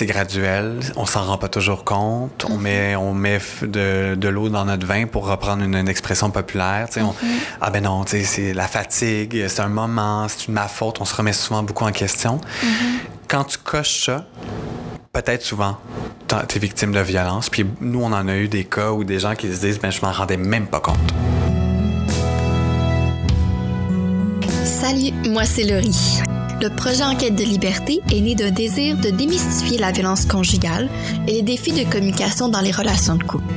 c'est graduel. On s'en rend pas toujours compte. On met, on met de, de l'eau dans notre vin pour reprendre une, expression populaire. On, ah ben non, c'est la fatigue, c'est un moment, c'est ma faute. On se remet souvent beaucoup en question. Quand tu coches ça, peut-être souvent, tu es victime de violence. Puis nous, on en a eu des cas où des gens qui se disent, ben je m'en rendais même pas compte. Salut, moi c'est Laurie. Le projet Enquête de liberté est né d'un désir de démystifier la violence conjugale et les défis de communication dans les relations de couple.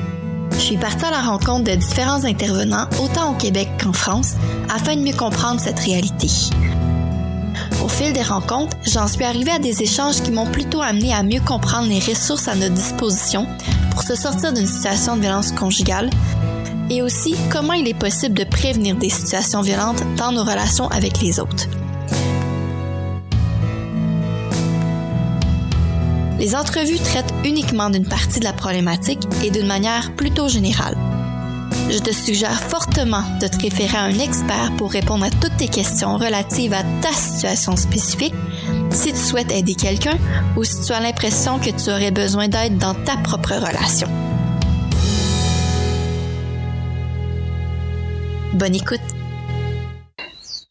Je suis partie à la rencontre de différents intervenants, autant au Québec qu'en France, afin de mieux comprendre cette réalité. Au fil des rencontres, j'en suis arrivée à des échanges qui m'ont plutôt amené à mieux comprendre les ressources à notre disposition pour se sortir d'une situation de violence conjugale et aussi comment il est possible de prévenir des situations violentes dans nos relations avec les autres. Les entrevues traitent uniquement d'une partie de la problématique et d'une manière plutôt générale. Je te suggère fortement de te référer à un expert pour répondre à toutes tes questions relatives à ta situation spécifique si tu souhaites aider quelqu'un ou si tu as l'impression que tu aurais besoin d'aide dans ta propre relation. Bonne écoute!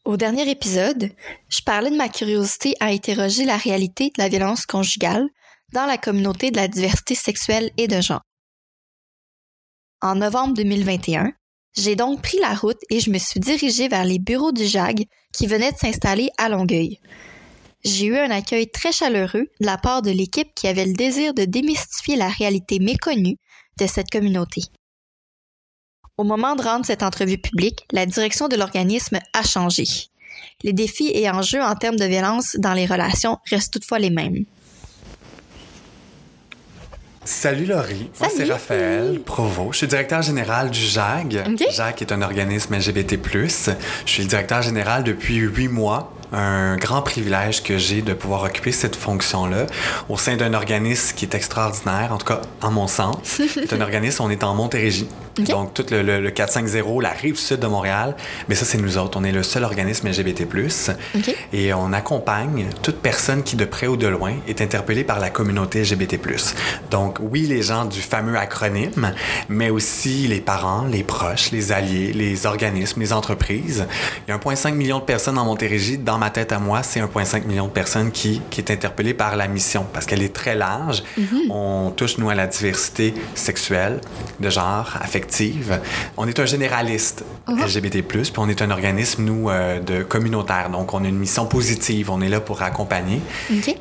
Au dernier épisode, je parlais de ma curiosité à interroger la réalité de la violence conjugale dans la communauté de la diversité sexuelle et de genre. En novembre 2021, j'ai donc pris la route et je me suis dirigée vers les bureaux du JAG qui venaient de s'installer à Longueuil. J'ai eu un accueil très chaleureux de la part de l'équipe qui avait le désir de démystifier la réalité méconnue de cette communauté. Au moment de rendre cette entrevue publique, la direction de l'organisme a changé. Les défis et enjeux en termes de violence dans les relations restent toutefois les mêmes. Salut Laurie, moi c'est Raphaël Provo. Je suis directeur général du JAG. JAG est un organisme LGBT+. Je suis le directeur général depuis huit mois un grand privilège que j'ai de pouvoir occuper cette fonction-là au sein d'un organisme qui est extraordinaire, en tout cas en mon sens. c'est un organisme, on est en Montérégie. Donc, tout le, le, 450, la rive sud de Montréal, mais ça, c'est nous autres. On est le seul organisme LGBT. Et on accompagne toute personne qui, de près ou de loin, est interpellée par la communauté LGBT. Donc, oui, les gens du fameux acronyme, mais aussi les parents, les proches, les alliés, les organismes, les entreprises. Il y a 1,5 million de personnes en Montérégie dans ma tête à moi, c'est 1,5 million de personnes qui, qui est interpellée par la mission parce qu'elle est très large. Mhm. On touche, nous, à la diversité sexuelle, de genre, affective. On est un généraliste mhm. LGBT+, puis on est un organisme, nous, euh, de communautaire. Donc, on a une mission positive. On est là pour accompagner.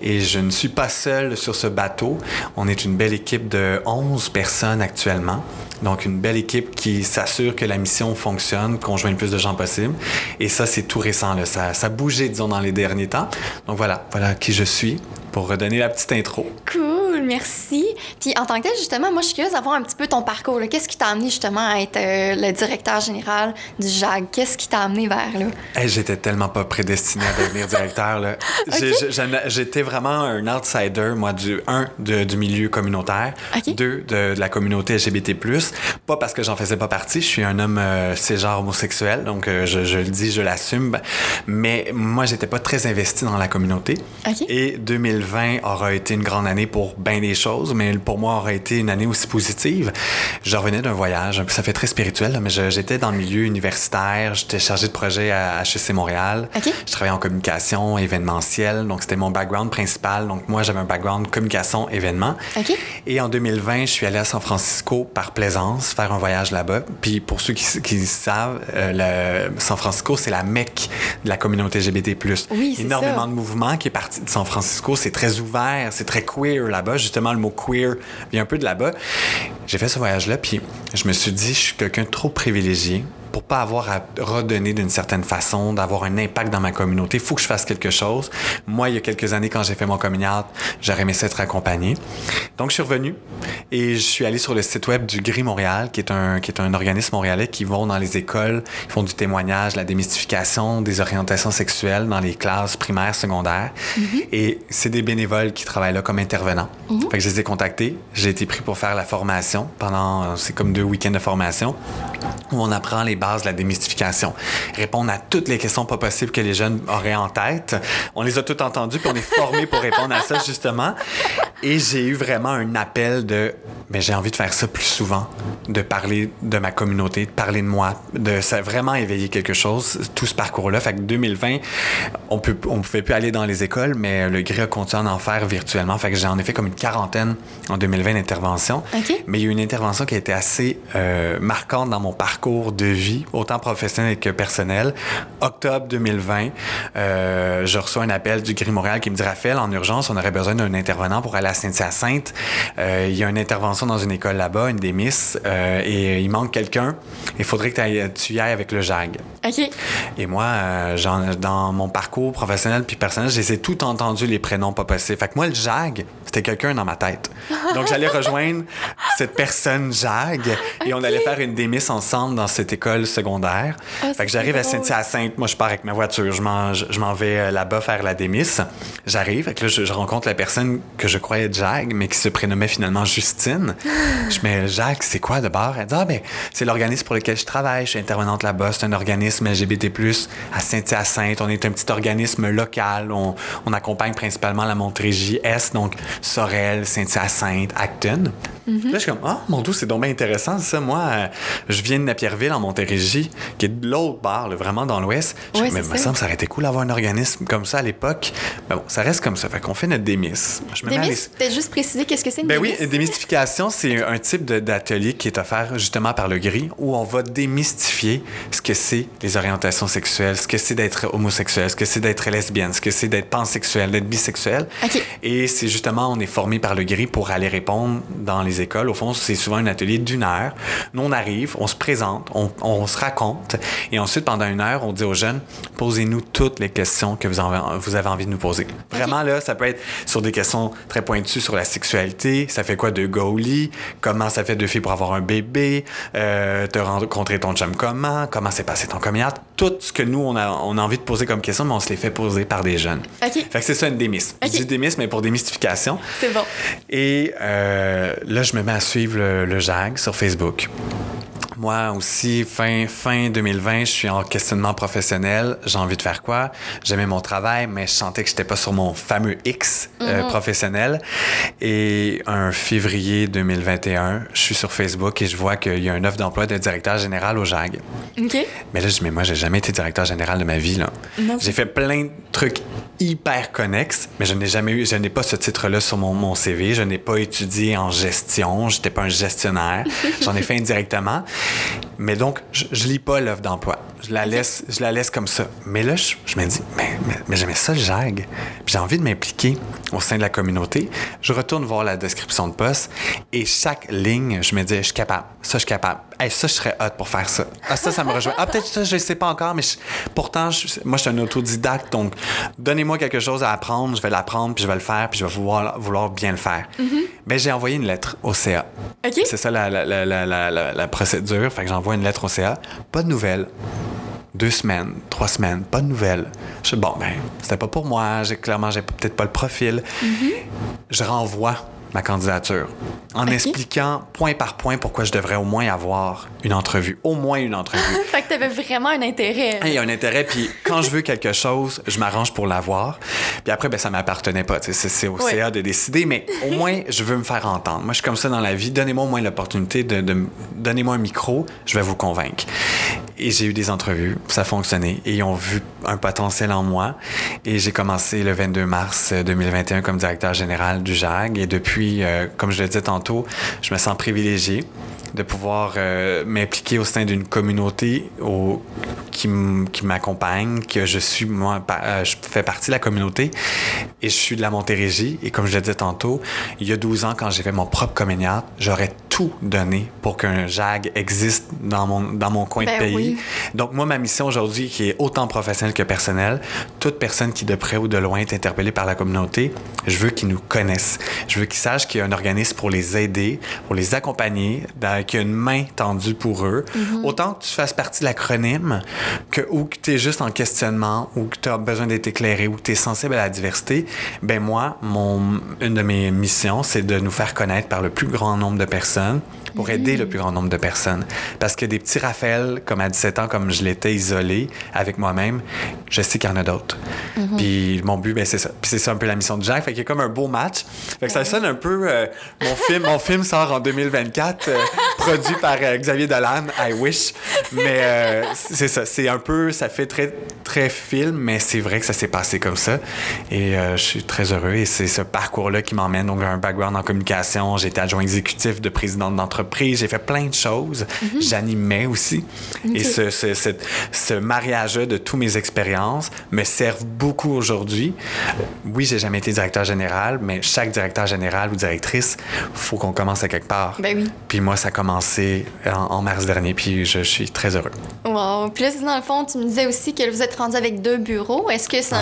Et je ne suis pas seul sur ce bateau. On est une belle équipe de 11 personnes actuellement. Donc, une belle équipe qui s'assure que la mission fonctionne, qu'on joigne le plus de gens possible. Et ça, c'est tout récent. Là. Ça, ça a bougé, disons, dans les derniers temps. Donc voilà, voilà qui je suis pour redonner la petite intro. Cool, merci. Puis en tant que tel, justement, moi, je suis curieuse d'avoir un petit peu ton parcours. Qu'est-ce qui t'a amené justement à être euh, le directeur général du JAG? Qu'est-ce qui t'a amené vers là? J'étais tellement pas prédestiné à devenir directeur. J'étais vraiment un outsider, moi, du un, du milieu communautaire, deux, de, la communauté LGBT+. Pas parce que j'en faisais pas partie. Je suis un homme euh, genre homosexuel, donc euh, je, je, le dis, je l'assume. Mais moi, j'étais pas très investi dans la communauté. Et 2000 2020 aura été une grande année pour bien des choses, mais pour moi aura été une année aussi positive. Je revenais d'un voyage, ça fait très spirituel, mais j'étais dans le milieu universitaire, j'étais chargé de projet à HEC Montréal. Je travaillais en communication événementielle, donc c'était mon background principal. Donc moi, j'avais un background communication événement. Et en 2020, je suis allé à San Francisco par plaisance faire un voyage là-bas. Puis pour ceux qui, savent, euh, le, San Francisco, c'est la mecque de la communauté LGBT+. Oui, Énormément de mouvements qui est parti de San Francisco. C'est très ouvert, c'est très queer là-bas. Justement, le mot queer vient un peu de là-bas. J'ai fait ce voyage-là, puis je me suis dit, je suis quelqu'un de trop privilégié pour pas avoir à redonner d'une certaine façon, d'avoir un impact dans ma communauté, il faut que je fasse quelque chose. Moi, il y a quelques années, quand j'ai fait mon coming j'aurais aimé être accompagné. Donc, je suis revenu et je suis allé sur le site web du Gris Montréal, qui est un, qui est un organisme montréalais qui vont dans les écoles, ils font du témoignage, la démystification des orientations sexuelles dans les classes primaires, secondaires. Mm-hmm. Et c'est des bénévoles qui travaillent là comme intervenants. Mm-hmm. Fait que je les ai contactés. J'ai été pris pour faire la formation pendant, c'est comme deux week-ends de formation où on apprend les bases de la démystification. Répondre à toutes les questions pas possibles que les jeunes auraient en tête. On les a toutes entendues, puis on est formés pour répondre à ça, justement. Et j'ai eu vraiment un appel de, mais ben, j'ai envie de faire ça plus souvent, de parler de ma communauté, de parler de moi, de ça vraiment éveiller quelque chose, tout ce parcours-là. Fait que 2020, on peut, on pouvait plus aller dans les écoles, mais le GRI a continué à en faire virtuellement. Fait que j'en ai fait comme une quarantaine en 2020 d'interventions. Mais il y a eu une intervention qui a été assez euh, marquante dans mon parcours de vie, autant professionnel que personnel. Octobre 2020, euh, je reçois un appel du GRI Montréal qui me dit Raphaël, en urgence, on aurait besoin d'un intervenant pour aller à Saint-Hyacinthe. Euh, il y a une intervention dans une école là-bas, une des Miss, euh, et il manque quelqu'un. Il faudrait que tu y ailles avec le JAG. OK. Et moi, euh, dans mon parcours professionnel puis personnel, j'ai tout entendu les prénoms pas possibles. Fait que moi, le JAG, c'était quelqu'un dans ma tête. Donc, j'allais rejoindre cette personne JAG et on allait faire une démisse ensemble dans cette école secondaire. Ah, fait que j'arrive à Saint-Hyacinthe. Moi, je pars avec ma voiture. Je m'en vais euh, là-bas faire la démisse. J'arrive. Fait que là, je, rencontre la personne que je croyais JAG, mais qui se prénommait finalement Justine. je mets JAG, c'est quoi de bord? Elle dit, ah, ben, c'est l'organisme pour lequel je travaille. Je suis intervenante là-bas. C'est un organisme LGBT, à Saint-Hyacinthe. On est un petit organisme local. On, on accompagne principalement la Montérégie Est, donc Sorel, Saint-Hyacinthe, Acton. Mhm. Là, je suis comme, ah, mon Dieu, c'est donc bien intéressant, ça. Moi, euh, je viens de Napierville, en Montérégie, qui est de l'autre bar, vraiment dans l'ouest. mais il me semble ça aurait été cool d'avoir un organisme comme ça à l'époque. Mais bon, ça reste comme ça. Fait qu'on fait notre démiss. Je démiss, peut-être juste préciser qu'est-ce que c'est une ben oui, démystification, c'est un type d'atelier qui est offert justement par le GRI où on va démystifier ce que c'est les orientations sexuelles, ce que c'est d'être homosexuel, ce que c'est d'être lesbienne, ce que c'est d'être pansexuel, d'être bisexuel. Et c'est justement, on est formé par le GRI pour aller répondre dans les écoles. Au fond, c'est souvent un atelier d'une heure. Nous, on arrive, on se présente, on, se raconte, et ensuite, pendant une heure, on dit aux jeunes, posez-nous toutes les questions que vous, vous avez envie de nous poser. Vraiment, là, ça peut être sur des questions très pointues sur la sexualité, ça fait quoi de Goli, comment ça fait de filles pour avoir un bébé, euh, te rencontrer ton chum comment, comment s'est passé ton commiat, tout ce que nous, on a, on a envie de poser comme question, mais on se les fait poser par des jeunes. Fait que c'est ça une démisse. Je dis démisse, mais pour démystification. C'est bon. Et euh, là, je me mets à suivre le, JAG sur Facebook. Moi aussi, fin, fin 2020, je suis en questionnement professionnel. J'ai envie de faire quoi? J'aimais mon travail, mais je sentais que j'étais pas sur mon fameux X euh, mhm. professionnel. Et un février 2021, je suis sur Facebook et je vois qu'il y a un offre d'emploi de directeur général au JAG. OK. Mais là, je dis, mais moi, j'ai jamais été directeur général de ma vie. Là. J'ai fait plein de trucs hyper connexes, mais je n'ai jamais eu, je n'ai pas ce titre-là sur mon, mon CV. Je n'ai pas étudié en gestion. J'étais pas un gestionnaire. J'en ai fait indirectement. Mais donc, je, je lis pas l'offre d'emploi. Je la laisse, je la laisse comme ça. Mais là, je, me dis, mais, mais, j'aimais ça le JAG. J'ai envie de m'impliquer au sein de la communauté. Je retourne voir la description de poste et chaque ligne, je me dis, je suis capable. Ça, je suis capable. Hey, ça, je serais hot pour faire ça. Ah, ça, ça me rejoint. Ah, peut-être ça, je ne sais pas encore, mais pourtant, moi, je suis un autodidacte. Donc, donnez-moi quelque chose à apprendre, je vais l'apprendre, puis je vais le faire, puis je vais vouloir, vouloir bien le faire. Mais mm-hmm. ben, j'ai envoyé une lettre au CA. C'est ça la, la, la, la procédure. Fait que j'envoie une lettre au CA. Pas de nouvelles deux semaines, trois semaines, pas de nouvelles. Je dis, bon, ben, c'était pas pour moi, j'ai clairement, j'ai peut-être pas le profil. Mm-hmm. Je renvoie ma candidature en expliquant point par point pourquoi je devrais au moins avoir une entrevue. Au moins une entrevue. fait que tu avais vraiment un intérêt. Il y a un intérêt, puis quand je veux quelque chose, je m'arrange pour l'avoir. Puis après, ben, ça m'appartenait pas. C'est au CA de décider, mais au moins, je veux me faire entendre. Moi, je suis comme ça dans la vie. Donnez-moi au moins l'opportunité de, de donnez-moi un micro, je vais vous convaincre. Et j'ai eu des entrevues, ça a fonctionné. Et ils ont vu un potentiel en moi. Et j'ai commencé le 22 mars 2021 comme directeur général du JAG. Et depuis, euh, comme je le disais tantôt, je me sens privilégié de pouvoir euh, m'impliquer au sein d'une communauté au, qui m'accompagne, que je suis, moi, euh, je fais partie de la communauté et je suis de la Montérégie. Et comme je le disais tantôt, il y a 12 ans, quand j'ai fait mon propre communiat, j'aurais tout donné pour qu'un JAG existe dans mon, dans mon coin de ben pays. Donc, moi, ma mission aujourd'hui, qui est autant professionnelle que personnelle, toute personne qui, de près ou de loin, est interpellée par la communauté, je veux qu'ils nous connaissent. Je veux qu'ils sachent qu'il y a un organisme pour les aider, pour les accompagner, qu'il y a une main tendue pour eux. Mm-hmm. Autant que tu fasses partie de l'acronyme, que, ou que tu es juste en questionnement, ou que tu as besoin d'être éclairé, ou que tu es sensible à la diversité, ben moi, mon, une de mes missions, c'est de nous faire connaître par le plus grand nombre de personnes pour aider le plus grand nombre de personnes. Parce que des petits Raphaël, comme à 17 ans, comme je l'étais isolé avec moi-même, je sais qu'il y en a d'autres. Mm-hmm. Puis mon but, ben, c'est ça. Puis c'est ça un peu la mission de Jacques. Fait qu'il y a comme un beau match. Fait que ça sonne un peu... Euh, mon, film, mon film sort en 2024, euh, produit par euh, Xavier Dolan, I wish. Mais c'est ça. C'est un peu... Ça fait très, très film, mais c'est vrai que ça s'est passé comme ça. Et je suis très heureux. Et c'est ce parcours-là qui m'emmène. Donc, un background en communication. J'ai été adjoint exécutif de président d'entreprise. J'ai fait plein de choses. Mm-hmm. J'animais aussi. Et ce, ce, ce, ce mariage de toutes mes expériences me servent beaucoup aujourd'hui. Oui, j'ai jamais été directeur général, mais chaque directeur général ou directrice, faut qu'on commence à quelque part. Ben oui. Puis moi, ça commencé en, mars dernier, puis je suis très heureux. Wow. Puis là, dans le fond, tu me disais aussi que vous êtes rendu avec deux bureaux. Est-ce que ça,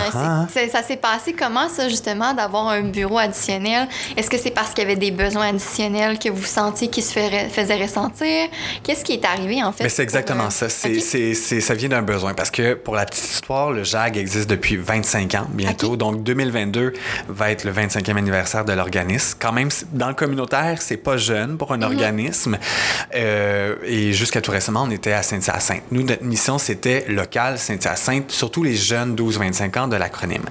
ça s'est passé comment, ça, justement, d'avoir un bureau additionnel? Est-ce que c'est parce qu'il y avait des besoins additionnels que vous sentiez qui se faisaient ressentir? Qu'est-ce qui est arrivé, en fait? Mais c'est exactement ça. C'est, c'est, ça vient d'un besoin. Parce que, pour la petite histoire, le JAG existe depuis 25 ans, bientôt. Donc, 2022 va être le 25e anniversaire de l'organisme. Quand même, dans le communautaire, c'est pas jeune pour un mhm. organisme. Euh, et jusqu'à tout récemment, on était à Saint-Hyacinthe. Nous, notre mission, c'était local Saint-Hyacinthe, surtout les jeunes 12-25 ans de l'acronyme.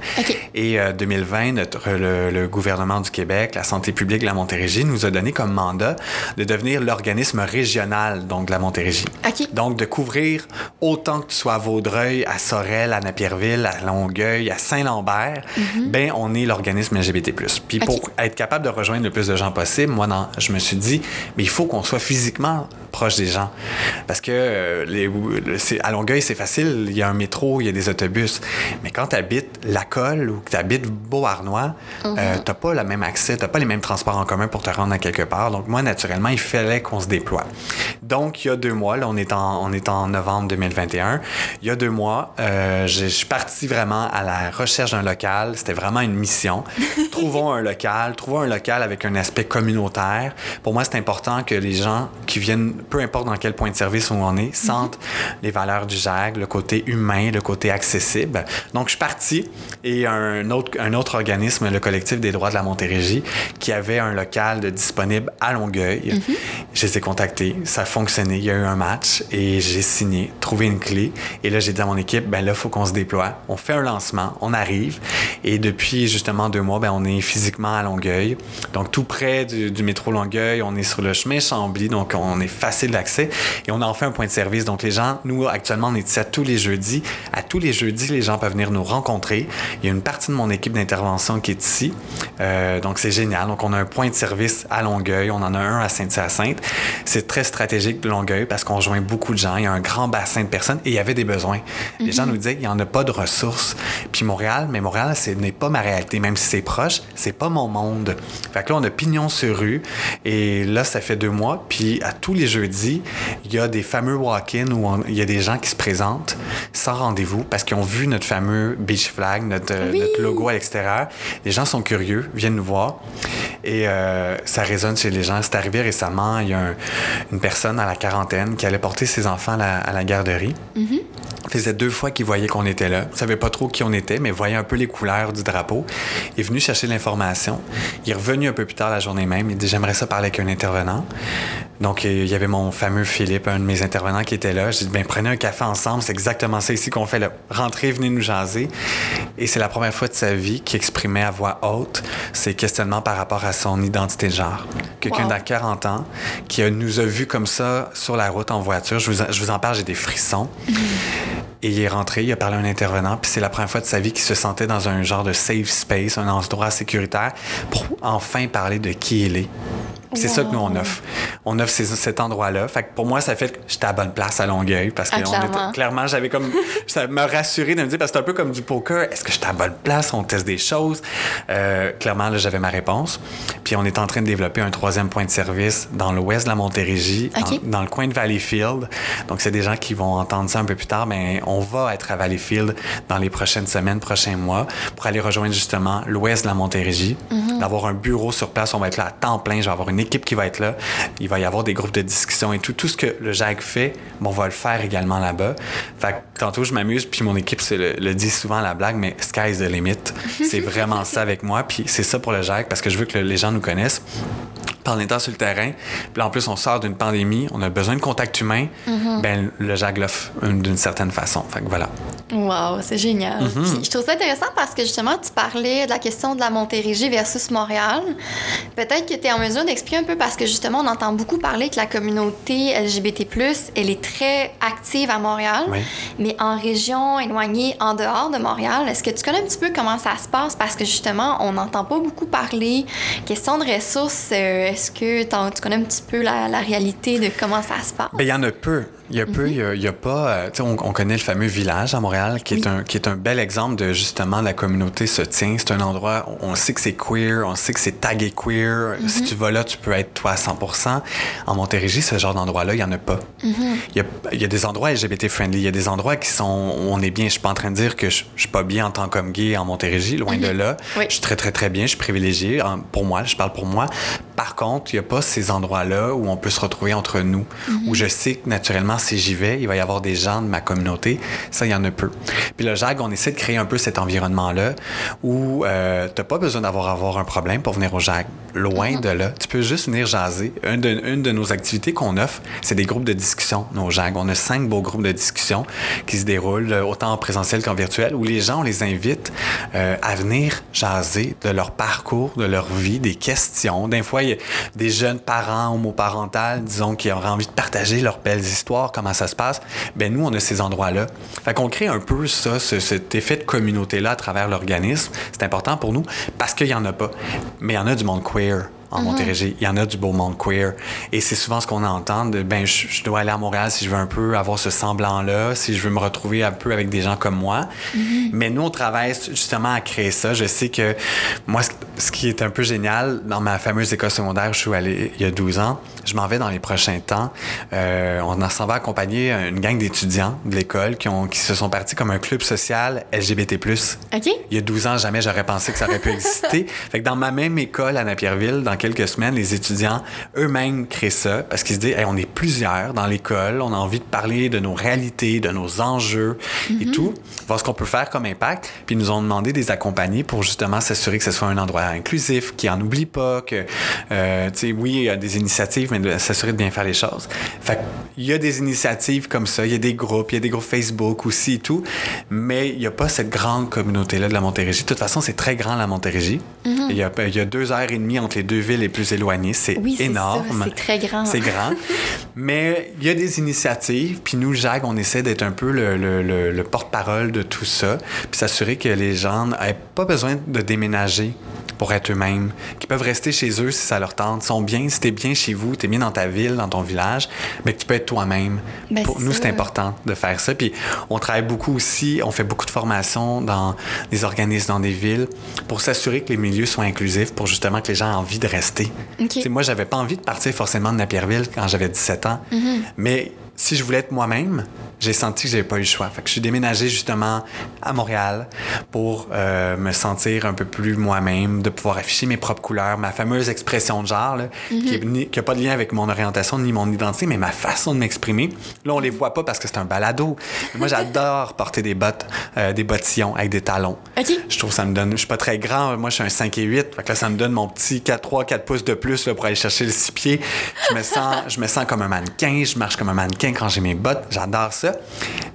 Et 2020, euh, notre, le, gouvernement du Québec, la santé publique de la Montérégie, nous a donné comme mandat de devenir l'organisme régional donc, de la Montérégie. Donc, de couvrir autant que tu sois à Vaudreuil, à Sorel, à Napierville, à Longueuil, à Saint-Lambert, mhm. ben on est l'organisme LGBT+. Puis pour être capable de rejoindre le plus de gens possible, moi, non, je me suis dit, mais il faut qu'on soit physiquement proche des gens. Parce que euh, les, à Longueuil, c'est facile, il y a un métro, il y a des autobus. Mais quand tu habites La Colle ou que tu habites Beauharnois, euh, mhm. tu n'as pas le même accès, tu n'as pas les mêmes transports en commun pour te rendre à quelque part. Donc moi, naturellement, il fallait qu'on se déploie. Donc, il y a deux mois, là, on est en, on est en novembre 2021, il y a deux mois, euh, je suis parti vraiment à la recherche d'un local. C'était vraiment une mission. trouvons un local, trouvons un local avec un aspect communautaire. Pour moi, c'est important que les gens qui viennent, peu importe dans quel point de service où on est, sentent les valeurs du JAG, le côté humain, le côté accessible. Donc, je suis parti et un autre, un autre organisme, le collectif des droits de la Montérégie, qui avait un local de disponible à Longueuil. Mhm. Je les ai contactés, ça a fonctionné, il y a eu un match et j'ai signé, trouvé une clé. Et là, j'ai dit à mon équipe, ben là, il faut qu'on se déploie. On fait un lancement, on arrive. Et depuis justement deux mois, ben, on est physiquement à Longueuil. Donc, tout près du, métro Longueuil, on est sur le chemin Chambly, donc on est facile d'accès. Et on a fait un point de service. Donc, les gens, nous, actuellement, on est ici à tous les jeudis. À tous les jeudis, les gens peuvent venir nous rencontrer. Il y a une partie de mon équipe d'intervention qui est ici. Euh, donc, c'est génial. Donc, on a un point de service à Longueuil. On en a un à Saint-Hyacinthe. C'est très stratégique de Longueuil parce qu'on rejoint beaucoup de gens. Il y a un grand bassin de personnes et il y avait des besoins. Les gens mhm. nous disaient qu'il n'y en a pas de ressources. Puis Montréal, mais Montréal, ce n'est pas ma réalité. Même si c'est proche, c'est pas mon monde. Fait que là, on a pignon sur rue. Et là, ça fait deux mois. Puis à tous les jeudis, il y a des fameux walk-in où il y a des gens qui se présentent sans rendez-vous parce qu'ils ont vu notre fameux beach flag, notre, notre logo à l'extérieur. Les gens sont curieux, viennent nous voir. Et euh, ça résonne chez les gens. C'est arrivé récemment, il y a une personne à la quarantaine qui allait porter ses enfants à la, garderie. Ça faisait deux fois qu'il voyait qu'on était là. Il savait pas trop qui on était, mais voyait un peu les couleurs du drapeau. Il est venu chercher l'information. Il est revenu un peu plus tard la journée même. Il dit J'aimerais ça parler avec un intervenant. Donc, il y avait mon fameux Philippe, un de mes intervenants qui était là. J'ai dit, ben, prenez un café ensemble. C'est exactement ça ici qu'on fait. Là. Rentrez, venez nous jaser. Et c'est la première fois de sa vie qu'il exprimait à voix haute ses questionnements par rapport à son identité de genre. Quelqu'un d'à 40 ans qui nous a vus comme ça sur la route en voiture. Je vous, je vous en parle, j'ai des frissons. Et il est rentré, il a parlé à un intervenant, puis c'est la première fois de sa vie qu'il se sentait dans un genre de safe space, un endroit sécuritaire, pour enfin parler de qui il est. C'est ça que nous, on offre. On offre cet endroit-là. Fait que pour moi, ça fait que j'étais à bonne place à Longueuil parce que ah, clairement, clairement j'avais comme. ça me rassurait de me dire, parce que c'est un peu comme du poker. Est-ce que j'étais à bonne place? On teste des choses. Euh, clairement, là, j'avais ma réponse. Puis on est en train de développer un troisième point de service dans l'ouest de la Montérégie, dans, le coin de Valleyfield. Donc, c'est des gens qui vont entendre ça un peu plus tard, mais on va être à Valleyfield dans les prochaines semaines, prochains mois, pour aller rejoindre justement l'ouest de la Montérégie, mm-hmm. d'avoir un bureau sur place. On va être là à temps plein. Je vais avoir une équipe qui va être là. Il va y avoir des groupes de discussion et tout. Tout ce que le JAG fait, on va le faire également là-bas. Fait que tantôt, je m'amuse, puis mon équipe le, le, dit souvent la blague, mais sky's the limit. c'est vraiment ça avec moi. Puis c'est ça pour le JAG parce que je veux que les gens nous connaissent pendant temps sur le terrain. Puis en plus, on sort d'une pandémie, on a besoin de contact humain. Mm-hmm. Ben, le JAG l'offre d'une certaine façon. Fait que voilà. Wow, c'est génial. Mm-hmm. je trouve ça intéressant parce que justement, tu parlais de la question de la Montérégie versus Montréal. Peut-être que tu es en mesure d'expliquer un peu parce que justement, on entend beaucoup parler que la communauté LGBT, elle est très active à Montréal. Mais en région éloignée, en dehors de Montréal, est-ce que tu connais un petit peu comment ça se passe? Parce que justement, on n'entend pas beaucoup parler. Question de ressources, euh, est-ce que tu connais un petit peu la, réalité de comment ça se passe? Bien, il y en a peu. Il y a peu, il y a, pas. Euh, on, on, connaît le fameux village à Montréal, qui, est un, qui est un bel exemple de justement la communauté se tient. C'est un endroit, on sait que c'est queer, on sait que c'est tagué queer. Si tu vas là, tu peux être toi à 100% En Montérégie, ce genre d'endroit-là, il n'y en a pas. il, y a, il, y a, des endroits LGBT-friendly, il y a des endroits qui sont où on est bien. Je suis pas en train de dire que je, je suis pas bien en tant qu'homme gay en Montérégie, loin de là. Je suis très, très, très bien, je suis privilégié. Pour moi, je parle pour moi. Par contre, il n'y a pas ces endroits-là où on peut se retrouver entre nous, où je sais que naturellement, si j'y vais, il va y avoir des gens de ma communauté. Ça, il y en a peu. Puis le JAG, on essaie de créer un peu cet environnement-là où euh, tu n'as pas besoin d'avoir avoir un problème pour venir au JAG. Loin mhm. de là. Tu peux juste venir jaser. Une de, une de nos activités qu'on offre, c'est des groupes de discussion, nos JAG. On a cinq beaux groupes de discussion qui se déroulent euh, autant en présentiel qu'en virtuel, où les gens, on les invite euh, à venir jaser de leur parcours, de leur vie, des questions. Des fois, il y a des jeunes parents homoparentales, disons, qui auraient envie de partager leurs belles histoires, comment ça se passe, ben nous, on a ces endroits-là. Fait qu'on crée un peu ça, cet effet de communauté-là à travers l'organisme. C'est important pour nous parce qu'il n'y en a pas. Mais il y en a du monde queer en. Montérégie. Il y en a du beau monde queer. Et c'est souvent ce qu'on entend de ben, je, dois aller à Montréal si je veux un peu avoir ce semblant-là, si je veux me retrouver un peu avec des gens comme moi. Mhm. Mais nous, on travaille justement à créer ça. Je sais que moi, ce qui est un peu génial, dans ma fameuse école secondaire où je suis allé il y a 12 ans, je m'en vais dans les prochains temps. Euh, on s'en va accompagner une gang d'étudiants de l'école qui, ont, qui se sont partis comme un club social LGBT+. OK. Il y a 12 ans, jamais j'aurais pensé que ça aurait pu exister. fait que dans ma même école à Napierville, dans quelques semaines, les étudiants eux-mêmes créent ça parce qu'ils se disent on est plusieurs dans l'école, on a envie de parler de nos réalités, de nos enjeux et mhm. tout, voir ce qu'on peut faire comme impact. Puis ils nous ont demandé des accompagner pour justement s'assurer que ce soit un endroit inclusif, qui en oublie pas, que, euh, tu sais, oui, il y a des initiatives, mais de s'assurer de bien faire les choses. Fait il y a des initiatives comme ça, il y a des groupes, il y a des groupes Facebook aussi et tout, mais il n'y a pas cette grande communauté-là de la Montérégie. De toute façon, c'est très grand la Montérégie. Mhm. il, y a, il y a deux heures et demie entre les deux villes les plus éloignés. C'est énorme. C'est très grand. C'est grand. Mais il y a des initiatives. Puis nous, Jacques, on essaie d'être un peu le, le, le, porte-parole de tout ça. Puis s'assurer que les gens n'aient pas besoin de déménager pour être eux-mêmes, qui peuvent rester chez eux si ça leur tente, sont bien, si t'es bien chez vous, t'es bien dans ta ville, dans ton village, mais que tu peux être toi-même. Ben, pour nous, c'est important de faire ça. Puis on travaille beaucoup aussi, on fait beaucoup de formations dans des organismes dans des villes pour s'assurer que les milieux soient inclusifs, pour justement que les gens aient envie de rester moi, j'avais pas envie de partir forcément de Napierville quand j'avais 17 ans, mm-hmm. mais si je voulais être moi-même, j'ai senti que j'avais pas eu le choix. Fait que je suis déménagé justement à Montréal pour euh, me sentir un peu plus moi-même, de pouvoir afficher mes propres couleurs, ma fameuse expression de genre, là, qui n'a pas de lien avec mon orientation ni mon identité, mais ma façon de m'exprimer. Là, on les voit pas parce que c'est un balado. moi, j'adore porter des bottes, euh, des bottillons avec des talons. Je trouve que ça me donne. Je suis pas très grand. Moi, je suis un 5 et 8. Fait que là, ça me donne mon petit 4, 3, 4 pouces de plus là, pour aller chercher le 6 pieds. Je me sens, je me sens comme un mannequin. Je marche comme un mannequin quand j'ai mes bottes. J'adore ça.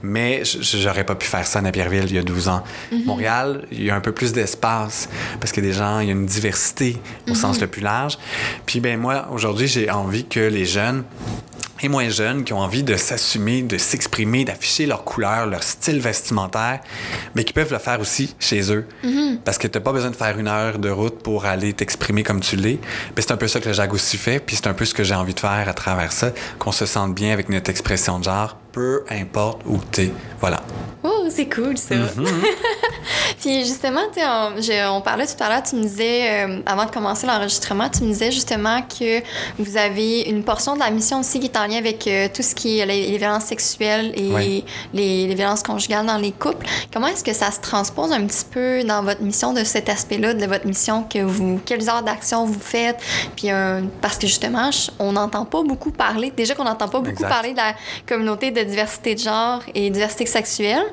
Mais j'aurais pas pu faire ça à Napierville il y a 12 ans. Mhm. Montréal, il y a un peu plus d'espace parce que des gens, il y a une diversité au mhm. sens le plus large. Puis ben moi, aujourd'hui, j'ai envie que les jeunes et moins jeunes qui ont envie de s'assumer, de s'exprimer, d'afficher leur couleur, leur style vestimentaire, mais qui peuvent le faire aussi chez eux. Mhm. Parce que tu n'as pas besoin de faire une heure de route pour aller t'exprimer comme tu l'es. c'est un peu ça que le JAG aussi fait, puis c'est un peu ce que j'ai envie de faire à travers ça, qu'on se sente bien avec notre expression de genre, peu importe où tu es. Voilà. Oh, c'est cool ça. Mhm. Puis justement, on, on, parlait tout à l'heure, tu me disais, euh, avant de commencer l'enregistrement, tu me disais justement que vous avez une portion de la mission aussi qui est en lien avec euh, tout ce qui est les, violences sexuelles et les, violences conjugales dans les couples. Comment est-ce que ça se transpose un petit peu dans votre mission de cet aspect-là, de votre mission, que vous, quelles heures d'action vous faites? Puis euh, parce que justement, on n'entend pas beaucoup parler, déjà qu'on n'entend pas beaucoup parler de la communauté de diversité de genre et diversité sexuelle,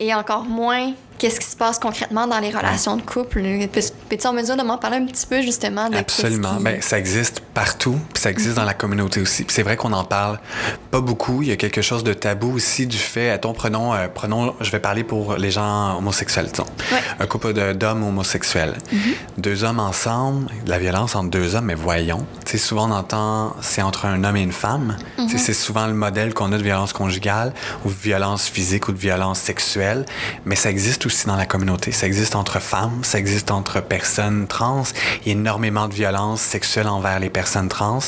et encore moins qu'est-ce qui se passe concrètement dans les relations de couple. Es-tu en mesure de m'en parler un petit peu justement de Absolument. Qui... Ben, ça existe partout, puis ça existe dans la communauté aussi. c'est vrai qu'on n'en parle pas beaucoup. Il y a quelque chose de tabou aussi du fait, attends, prenons, euh, prenons, je vais parler pour les gens homosexuels, disons. Un couple d'hommes homosexuels. Mm-hmm. Deux hommes ensemble, de la violence entre deux hommes, mais voyons. Tu souvent on entend c'est entre un homme et une femme. Mm-hmm. C'est souvent le modèle qu'on a de violence conjugale ou de violence physique ou de violence sexuelle, mais ça existe aussi dans la communauté. Ça existe entre femmes, ça existe entre personnes trans. Il y a énormément de violence sexuelle envers les personnes trans.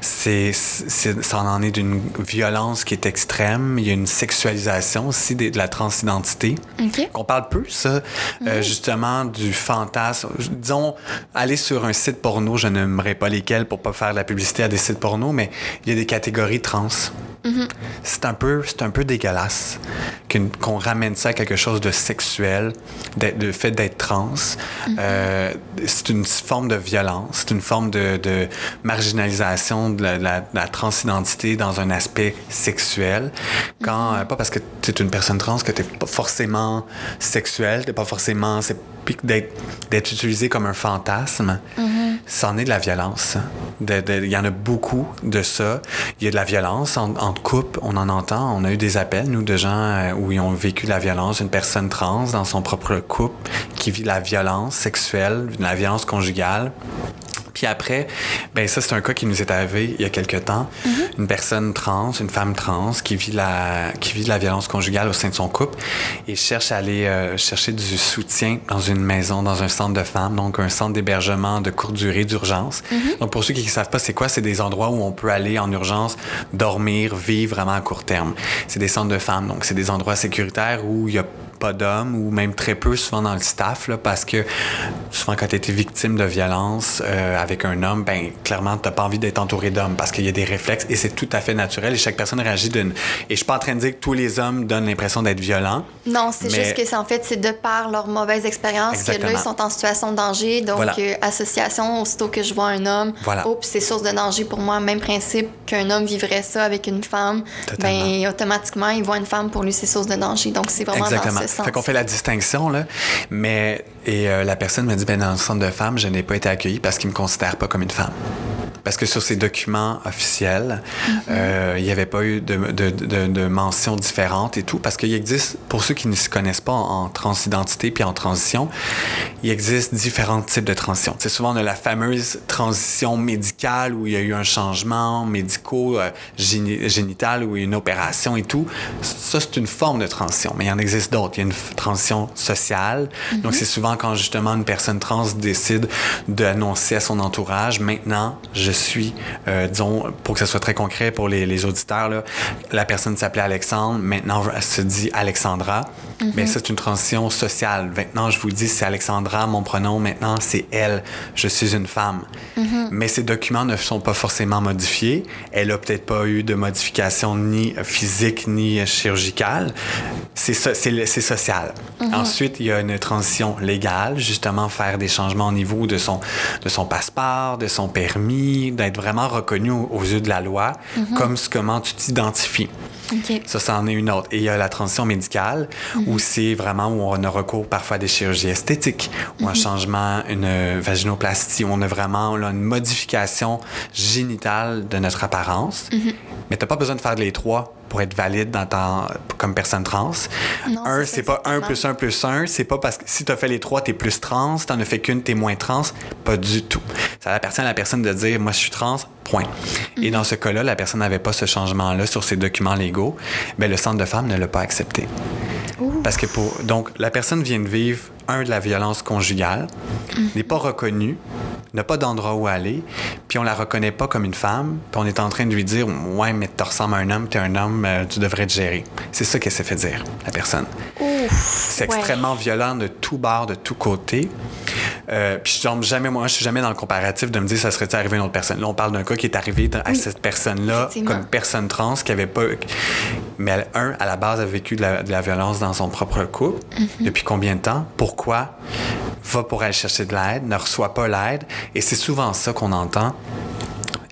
C'est, ça en est d'une violence qui est extrême. Il y a une sexualisation aussi de, la transidentité. Okay. On parle peu, ça, euh, justement, du fantasme. Disons, aller sur un site porno, je n'aimerais pas lesquels pour pas faire de la publicité à des sites porno, mais il y a des catégories trans. Mm-hmm. C'est un peu, c'est un peu dégueulasse qu'on ramène ça à quelque chose de sexuel, le fait d'être trans. Mm-hmm. Euh, c'est une forme de violence, c'est une forme de, marginalisation de la, transidentité dans un aspect sexuel. Quand mm-hmm. euh, pas parce que tu es une personne trans que tu n'es pas forcément sexuel, t'es pas forcément d'être utilisé comme un fantasme. C'en est de la violence. Il y en a beaucoup de ça. Il y a de la violence en, entre couples, on en entend. On a eu des appels, nous, de gens euh, où ils ont vécu la violence. Une personne trans dans son propre couple qui vit la violence sexuelle, la violence conjugale. Puis après, ben ça, c'est un cas qui nous est arrivé il y a quelque temps. Mm-hmm. Une personne trans, une femme trans qui vit, la, qui vit de la violence conjugale au sein de son couple et cherche à aller euh, chercher du soutien dans une maison, dans un centre de femmes, donc un centre d'hébergement de courte durée d'urgence. Mm-hmm. Donc pour ceux qui ne savent pas c'est quoi, c'est des endroits où on peut aller en urgence, dormir, vivre vraiment à court terme. C'est des centres de femmes, donc c'est des endroits sécuritaires où il y a pas d'hommes ou même très peu souvent dans le staff là, parce que souvent quand tu été victime de violence euh, avec un homme, ben clairement tu pas envie d'être entouré d'hommes parce qu'il y a des réflexes et c'est tout à fait naturel et chaque personne réagit d'une et je suis pas en train de dire que tous les hommes donnent l'impression d'être violents. Non, c'est juste que c'est en fait c'est de par leur mauvaise expérience que là ils sont en situation de danger donc euh, association aussitôt que je vois un homme, voilà. oups, c'est source de danger pour moi, même principe qu'un homme vivrait ça avec une femme, ben automatiquement il voit une femme pour lui c'est source de danger. Donc c'est vraiment Exactement. dans ce fait qu'on fait la distinction, là. Mais, et euh, la personne me dit, ben, dans le centre de femmes, je n'ai pas été accueillie parce qu'ils me considèrent pas comme une femme parce que sur ces documents officiels, mm-hmm. euh, il n'y avait pas eu de, de, de, de, mentions différentes et tout, parce qu'il existe, pour ceux qui ne se connaissent pas en, transidentité puis en transition, il existe différents types de transition. C'est souvent on a la fameuse transition médicale où il y a eu un changement médico euh, génital ou une opération et tout. Ça, c'est une forme de transition, mais il y en existe d'autres. Il y a une transition sociale. Donc, Mm-hmm. c'est souvent quand justement une personne trans décide d'annoncer à son entourage, maintenant, je suis, euh, disons, pour que ce soit très concret pour les, les auditeurs, là, la personne s'appelait Alexandre, maintenant elle se dit Alexandra. Mm-hmm. Mais ça, c'est une transition sociale. Maintenant, je vous dis, c'est Alexandra, mon pronom, maintenant, c'est elle. Je suis une femme. Mm-hmm. Mais ces documents ne sont pas forcément modifiés. Elle a peut-être pas eu de modification ni physique ni chirurgicale. C'est so social. Mm-hmm. Ensuite, il y a une transition légale, justement, faire des changements au niveau de son, de son passeport, de son permis, d'être vraiment reconnu aux, yeux de la loi, comme ce, comment tu t'identifies. Okay. Ça, ça en est une autre. Et il y a la transition médicale, où c'est vraiment où on a recours parfois à des chirurgies esthétiques, ou un changement, une vaginoplastie, où on a vraiment là, une modification génitale de notre apparence. Mais tu n'as pas besoin de faire les trois pour être valide dans ta, comme personne trans. Non, un, c'est pas un plus un plus un. C'est pas parce que si tu as fait les trois, tu es plus trans. Tu n'en as fait qu'une, tu es moins trans. Pas du tout. Ça appartient à la personne de dire, moi, je suis trans, point. Et dans ce cas-là, la personne n'avait pas ce changement-là sur ses documents légaux. mais le centre de femmes ne l'a pas accepté. Ouh. Parce que pour. Donc, la personne vient de vivre, un, de la violence conjugale, n'est pas reconnue, n'a pas d'endroit où aller, puis on la reconnaît pas comme une femme, puis on est en train de lui dire Ouais, mais tu ressembles à un homme, tu es un homme, euh, tu devrais te gérer. C'est ça qu'elle s'est fait dire, la personne. C'est ouais. extrêmement violent de tout bord, de tous côtés. Euh, puis je tombe jamais, moi, je suis jamais dans le comparatif de me dire ça serait arrivé à une autre personne. Là, on parle d'un cas qui est arrivé à Oui. cette personne-là comme personne trans qui avait pas. Mais elle, un, à la base, a vécu de la, de la violence dans son propre couple. Depuis combien de temps? Pourquoi? Va pour aller chercher de l'aide, ne reçoit pas l'aide. Et c'est souvent ça qu'on entend.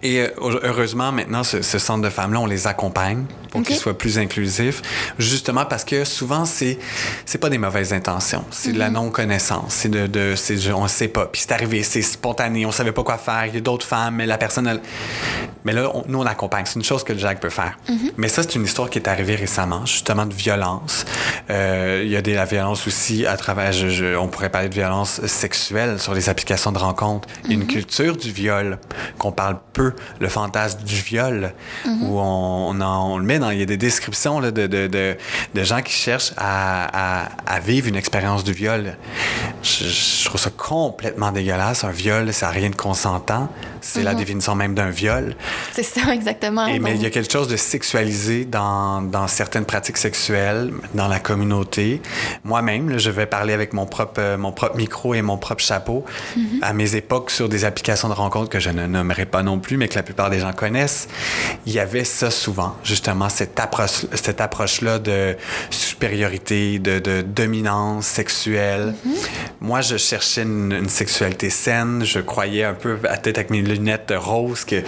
Et euh, heureusement, maintenant, ce, centre de femmes-là, on les accompagne pour qu'ils soient plus inclusifs, justement parce que souvent, c'est c'est pas des mauvaises intentions, c'est de la mhm. non-connaissance, c'est de, de on sait pas, puis c'est arrivé, c'est spontané, on savait pas quoi faire, il y a d'autres femmes, mais la personne, mais là, nous, on accompagne, c'est une chose que Jacques peut faire. Mhm. Mais ça, c'est une histoire qui est arrivée récemment, justement, de violence. Euh, il y a de la violence aussi à travers, on pourrait parler de violence sexuelle sur les applications de rencontres. Une mhm. culture du viol qu'on parle peu, le fantasme du viol, où on, on, le met dans, il y a des descriptions là, de, de, de, de, gens qui cherchent à, à, à vivre une expérience du viol. Je, je, trouve ça complètement dégueulasse. Un viol, ça n'a rien de consentant. C'est la définition même d'un viol. C'est ça, exactement. Et, mais il y a quelque chose de sexualisé dans, dans certaines pratiques sexuelles, dans la communauté. Moi-même, je vais parler avec mon propre, euh, mon propre micro et mon propre chapeau. Mhm. À mes époques, sur des applications de rencontres que je ne nommerai pas non plus, mais que la plupart des gens connaissent, il y avait ça souvent, justement, cette approche, cette approche-là de supériorité, de, de dominance sexuelle. Mhm. Moi, je cherchais une, une, sexualité saine. Je croyais un peu, à tête avec mes lunettes roses, que,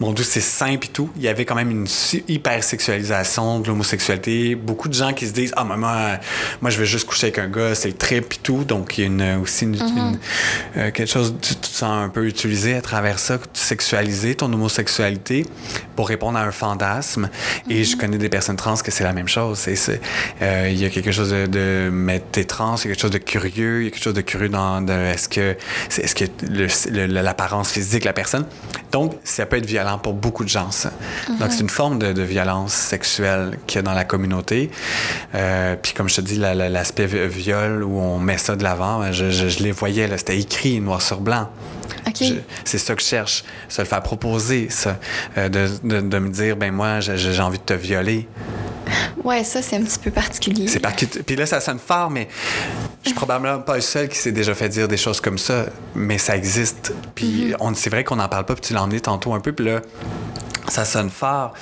mon doux, c'est simple et tout. Il y avait quand même une hyper sexualisation de l'homosexualité. Beaucoup de gens qui se disent, ah, maman, moi, je vais juste coucher avec un gars, c'est le trip et tout. Donc, il y a une, aussi une, mhm. euh, quelque chose, tu te sens un peu utilisé à travers ça, sexualiser ton homosexualité pour répondre à un fantasme. Et je mhm. connais des personnes trans que c'est la même chose. Euh, il y a quelque chose de, de mais t'es trans, il y a quelque chose de curieux, il y a quelque chose de curieux dans, est-ce que, c'est, est-ce que l'apparence physique de la personne. Donc, ça peut être violent pour beaucoup de gens, ça. Donc, c'est une forme de, violence sexuelle qu'il y a dans la communauté. Euh, puis, comme je te dis, l'aspect viol où on met ça de l'avant, je, je, les voyais, c'était écrit noir sur blanc. C'est ça que je cherche, se le faire proposer, ça, euh, de, de, de, me dire, ben moi, j'ai envie de te violer. Ouais, ça, c'est un petit peu particulier. C'est particulier. Puis là, ça sonne fort, mais je suis probablement pas le seul qui s'est déjà fait dire des choses comme ça, mais ça existe. Puis mm-hmm. c'est vrai qu'on n'en parle pas, puis tu l'en es tantôt un peu, puis là, ça sonne fort,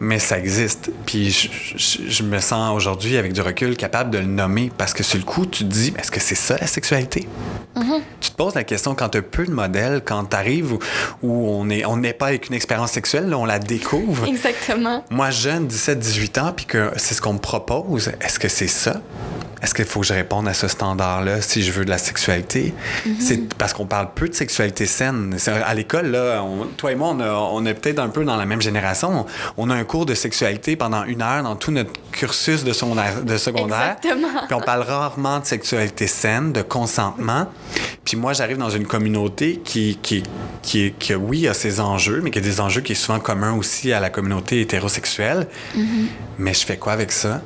mais ça existe. Puis je, me sens aujourd'hui, avec du recul, capable de le nommer parce que sur le coup, tu te dis, est-ce que c'est ça la sexualité? Mm-hmm. Tu te poses la question quand tu as peu de quand tu arrives où, on n'est on pas avec une expérience sexuelle, on la découvre. Exactement. Moi, jeune, 17-18 ans, puis que c'est ce qu'on me propose, est-ce que c'est ça? Est-ce qu'il faut que je réponde à ce standard-là si je veux de la sexualité? Mm-hmm. C'est parce qu'on parle peu de sexualité saine. À l'école, là, toi et moi, on, est peut-être un peu dans la même génération. On, a un cours de sexualité pendant une heure dans tout notre cursus de secondaire. De secondaire Exactement. Puis on parle rarement de sexualité saine, de consentement. Puis moi, j'arrive dans une communauté qui, qui, qui, qui, oui, a ses enjeux, mais qui a des enjeux qui sont souvent communs aussi à la communauté hétérosexuelle. Mm-hmm. Mais je fais quoi avec ça?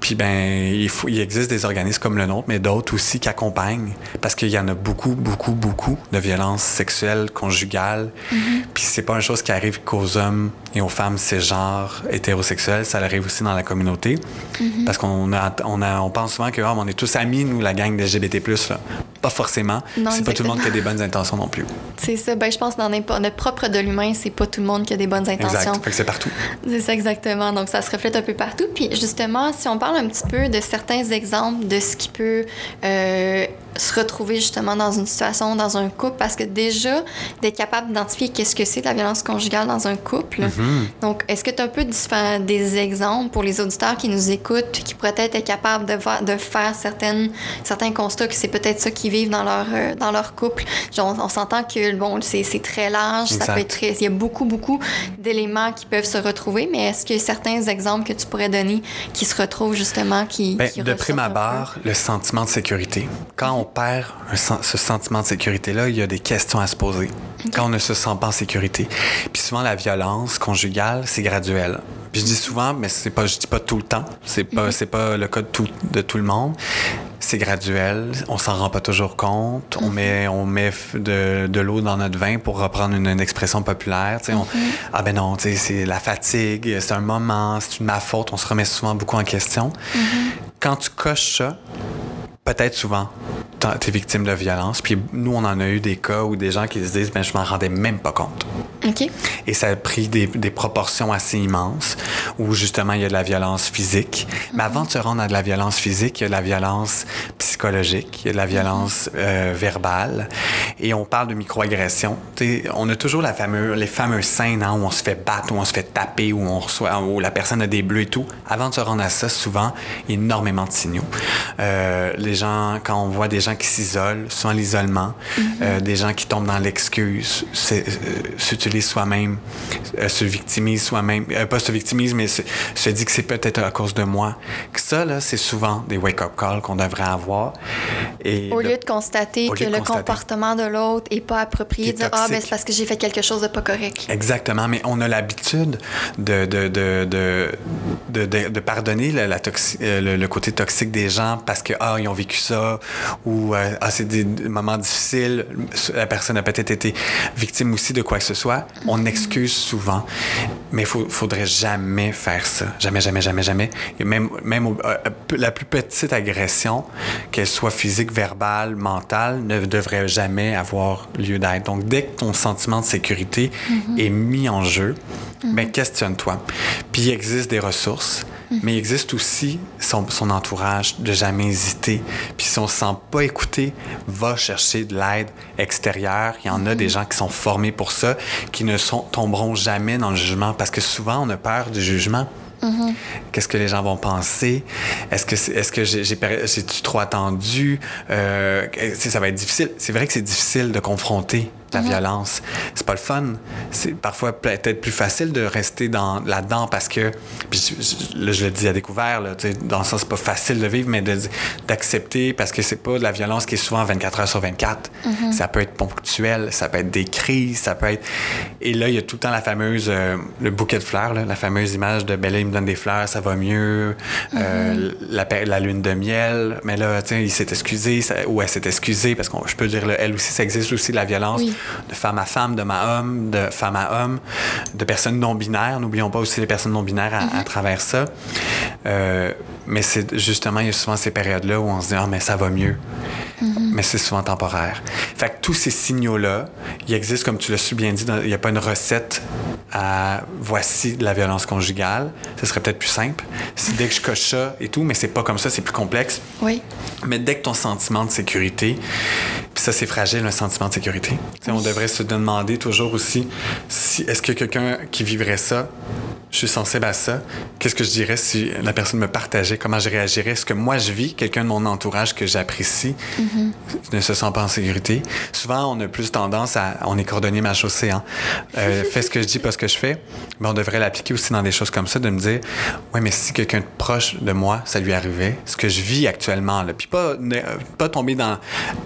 Puis ben, il, faut, il existe des organismes comme le nôtre, mais d'autres aussi qui accompagnent, parce qu'il y en a beaucoup, beaucoup, beaucoup de violences sexuelles, conjugales. Mm-hmm. Puis c'est pas une chose qui arrive qu'aux hommes et aux femmes cisgenres hétérosexuels, ça arrive aussi dans la communauté. Mm-hmm. Parce qu'on a, on a, on pense souvent que oh, on est tous amis, nous, la gang LGBT+. Là. Pas forcément. C'est pas tout le monde qui a des bonnes intentions non plus. C'est ça. Ben, je pense que dans notre propre de l'humain, c'est pas tout le monde qui a des bonnes intentions. Exact. c'est partout. C'est ça, exactement. Donc, ça se reflète un peu partout. Puis, justement, si on parle un petit peu de certains exemples de ce qui peut euh, se retrouver justement dans une situation, dans un couple, parce que déjà, d'être capable d'identifier qu'est-ce que c'est la violence conjugale dans un couple. Mm-hmm. Donc, est-ce que tu as un peu des exemples pour les auditeurs qui nous écoutent, qui pourraient être capables de, de faire certaines, certains constats que c'est peut-être ça qu'ils vivent dans leur, euh, dans leur couple? Genre, on, s'entend que, bon, c'est très large, ça peut être très... Il y a beaucoup, beaucoup d'éléments qui peuvent se retrouver, mais est-ce a certains exemples que tu pourrais donner qui se retrouvent justement, qui... Bien, de prime abord, le sentiment de sécurité. Quand on perd ce sentiment de sécurité-là, il y a des questions à se poser quand on ne se sent pas en sécurité. Puis souvent, la violence conjugale, c'est graduel. Puis je dis souvent, mais c'est pas, je dis pas tout le temps. C'est pas, mhm. c'est pas le cas de tout, de tout le monde. C'est graduel. On s'en rend pas toujours compte. On mhm. met, on met de, de l'eau dans notre vin pour reprendre une, expression populaire. On, mhm. ah ben non, c'est la fatigue, c'est un moment, c'est ma faute. On se remet souvent beaucoup en question. Quand tu coches ça, peut-être souvent, es victime de violence. Puis nous, on en a eu des cas où des gens qui se disent, ben, je m'en rendais même pas compte. OK. Et ça a pris des, des, proportions assez immenses où justement il y a de la violence physique. Mais mhm. avant de se rendre à de la violence physique, il y a de la violence psychologique, il y a de la violence mhm. euh, verbale. Et on parle de microagression. On a toujours la fameuse, les fameuses scènes hein, où on se fait battre, où on se fait taper, où, on reçoit, où la personne a des bleus et tout. Avant de se rendre à ça, souvent, énormément de signaux. Euh, les gens, quand on voit des gens qui s'isolent, souvent l'isolement, mhm. euh, des gens qui tombent dans l'excuse, euh, s'utilisent soi-même, euh, se victimisent soi-même, pas se victimisent, mais se, se dit que c'est peut-être à cause de moi. Ça, là, c'est souvent des wake-up calls qu'on devrait avoir. Et au lieu de constater que le comportement de l'autre est pas approprié, dire Ah, ben c'est parce que j'ai fait quelque chose de pas correct. Exactement, mais on a l'habitude de, de, de, de, de, pardonner la, le, le, côté toxique des gens parce que, ah, ils ont vécu ça, ou ah, c'est des moments difficiles, la personne a peut-être été victime aussi de quoi que ce soit. On mm-hmm. excuse souvent, mais il faudrait jamais faire ça. Jamais, jamais, jamais, jamais. Et même même euh, la plus petite agression, qu'elle soit physique, verbale, mentale, ne devrait jamais avoir lieu d'être. Donc, dès que ton sentiment de sécurité mm-hmm. est mis en jeu, ben, questionne-toi. Puis il existe des ressources, mais il existe aussi son, son, entourage de jamais hésiter. Puis si on se sent pas écouté, va chercher de l'aide extérieure. Il y en a des gens qui sont formés pour ça, qui ne sont, tomberont jamais dans le jugement parce que souvent on a peur du jugement. Qu'est-ce que les gens vont penser? Est-ce que, est, ce que j'ai, j'ai, trop attendu? Euh, ça va être difficile. C'est vrai que c'est difficile de confronter la mhm. violence. C'est pas le fun. C'est parfois peut-être plus facile de rester dans, là-dedans parce que, puis je, je le dis à découvert, là, dans le sens, c'est pas facile de vivre, mais d'accepter parce que c'est pas de la violence qui est souvent 24 heures sur 24. Mhm. Ça peut être ponctuel, ça peut être des crises, ça peut être. Et là, il y a tout le temps la fameuse, euh, le bouquet de fleurs, là, la fameuse image de Bella, il me donne des fleurs, ça va mieux, euh, mhm. la, la, lune de miel, mais là, il s'est excusé, ou elle s'est excusée parce que je peux dire, là, elle aussi, ça existe aussi la violence de femme à femme, de à homme, de femme à homme, de personnes non binaires. N'oublions pas aussi les personnes non binaires à, mm-hmm. travers ça. Euh, mais c'est justement, il y a souvent ces périodes-là où on se dit Ah, mais ça va mieux. Mm-hmm. Mais c'est souvent temporaire. Fait que tous ces signaux-là, il existe, comme tu l'as su bien dit, il n'y a pas une recette à voici de la violence conjugale. Ce serait peut-être plus simple. Si dès que je coche ça et tout, mais c'est pas comme ça, c'est plus complexe. Oui. Mais dès que ton sentiment de sécurité, puis ça, c'est fragile, un sentiment de sécurité. On devrait se demander toujours aussi si est-ce que quelqu'un qui vivrait ça, je suis sensible à ça, qu'est-ce que je dirais si la personne me partageait, comment je réagirais, est-ce que moi je vis, quelqu'un de mon entourage que j'apprécie? Mm-hmm. ne se sent pas en sécurité. Souvent, on a plus tendance à, on est cordonnier ma chaussée, hein. Euh, fais ce que je dis, pas ce que je fais. Mais on devrait l'appliquer aussi dans des choses comme ça, de me dire, ouais, mais si quelqu'un de proche de moi, ça lui arrivait, ce que je vis actuellement, là, puis pas, pas tomber dans,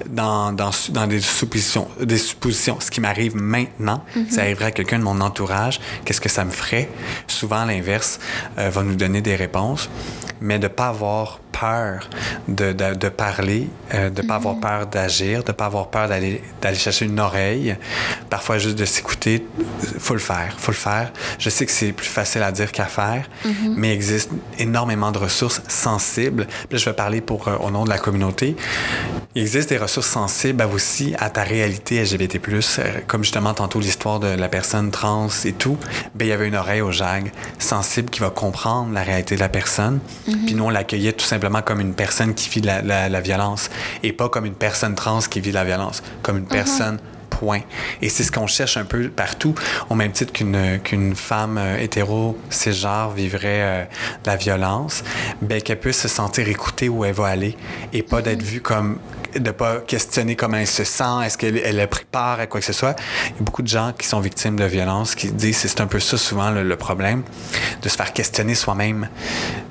dans dans, des, suppositions, des suppositions. Ce qui m'arrive maintenant, mhm. ça arriverait à quelqu'un de mon entourage. Qu'est-ce que ça me ferait? Souvent, l'inverse euh, va nous donner des réponses, mais de ne pas avoir peur de, de, parler, euh, de ne pas avoir mhm. peur d'agir, de ne pas avoir peur d'aller chercher une oreille. Parfois, juste de s'écouter, faut le faire, faut le faire. Je sais que c'est plus facile à dire qu'à faire, mhm. mais il existe énormément de ressources sensibles. Puis là, je vais parler pour, euh, au nom de la communauté. Il existe des ressources sensibles aussi à ta réalité LGBT+, euh, comme justement tantôt l'histoire de la personne trans et tout. Ben, il y avait une oreille au JAG sensible qui va comprendre la réalité de la personne. Mhm. Puis nous, on l'accueillait tout simplement comme une personne qui vit la, la, violence et pas comme une personne trans qui vit la violence, comme une mhm. personne point. Et c'est ce qu'on cherche un peu partout, au même titre qu'une qu'une femme euh, hétéro cisgenre vivrait euh, la violence, ben, qu'elle puisse se sentir écoutée où elle va aller et pas d'être vue comme de pas questionner comment elle se sent, est-ce qu'elle pris part à quoi que ce soit. Il y a beaucoup de gens qui sont victimes de violence qui disent c'est un peu ça souvent le, problème, de se faire questionner soi-même.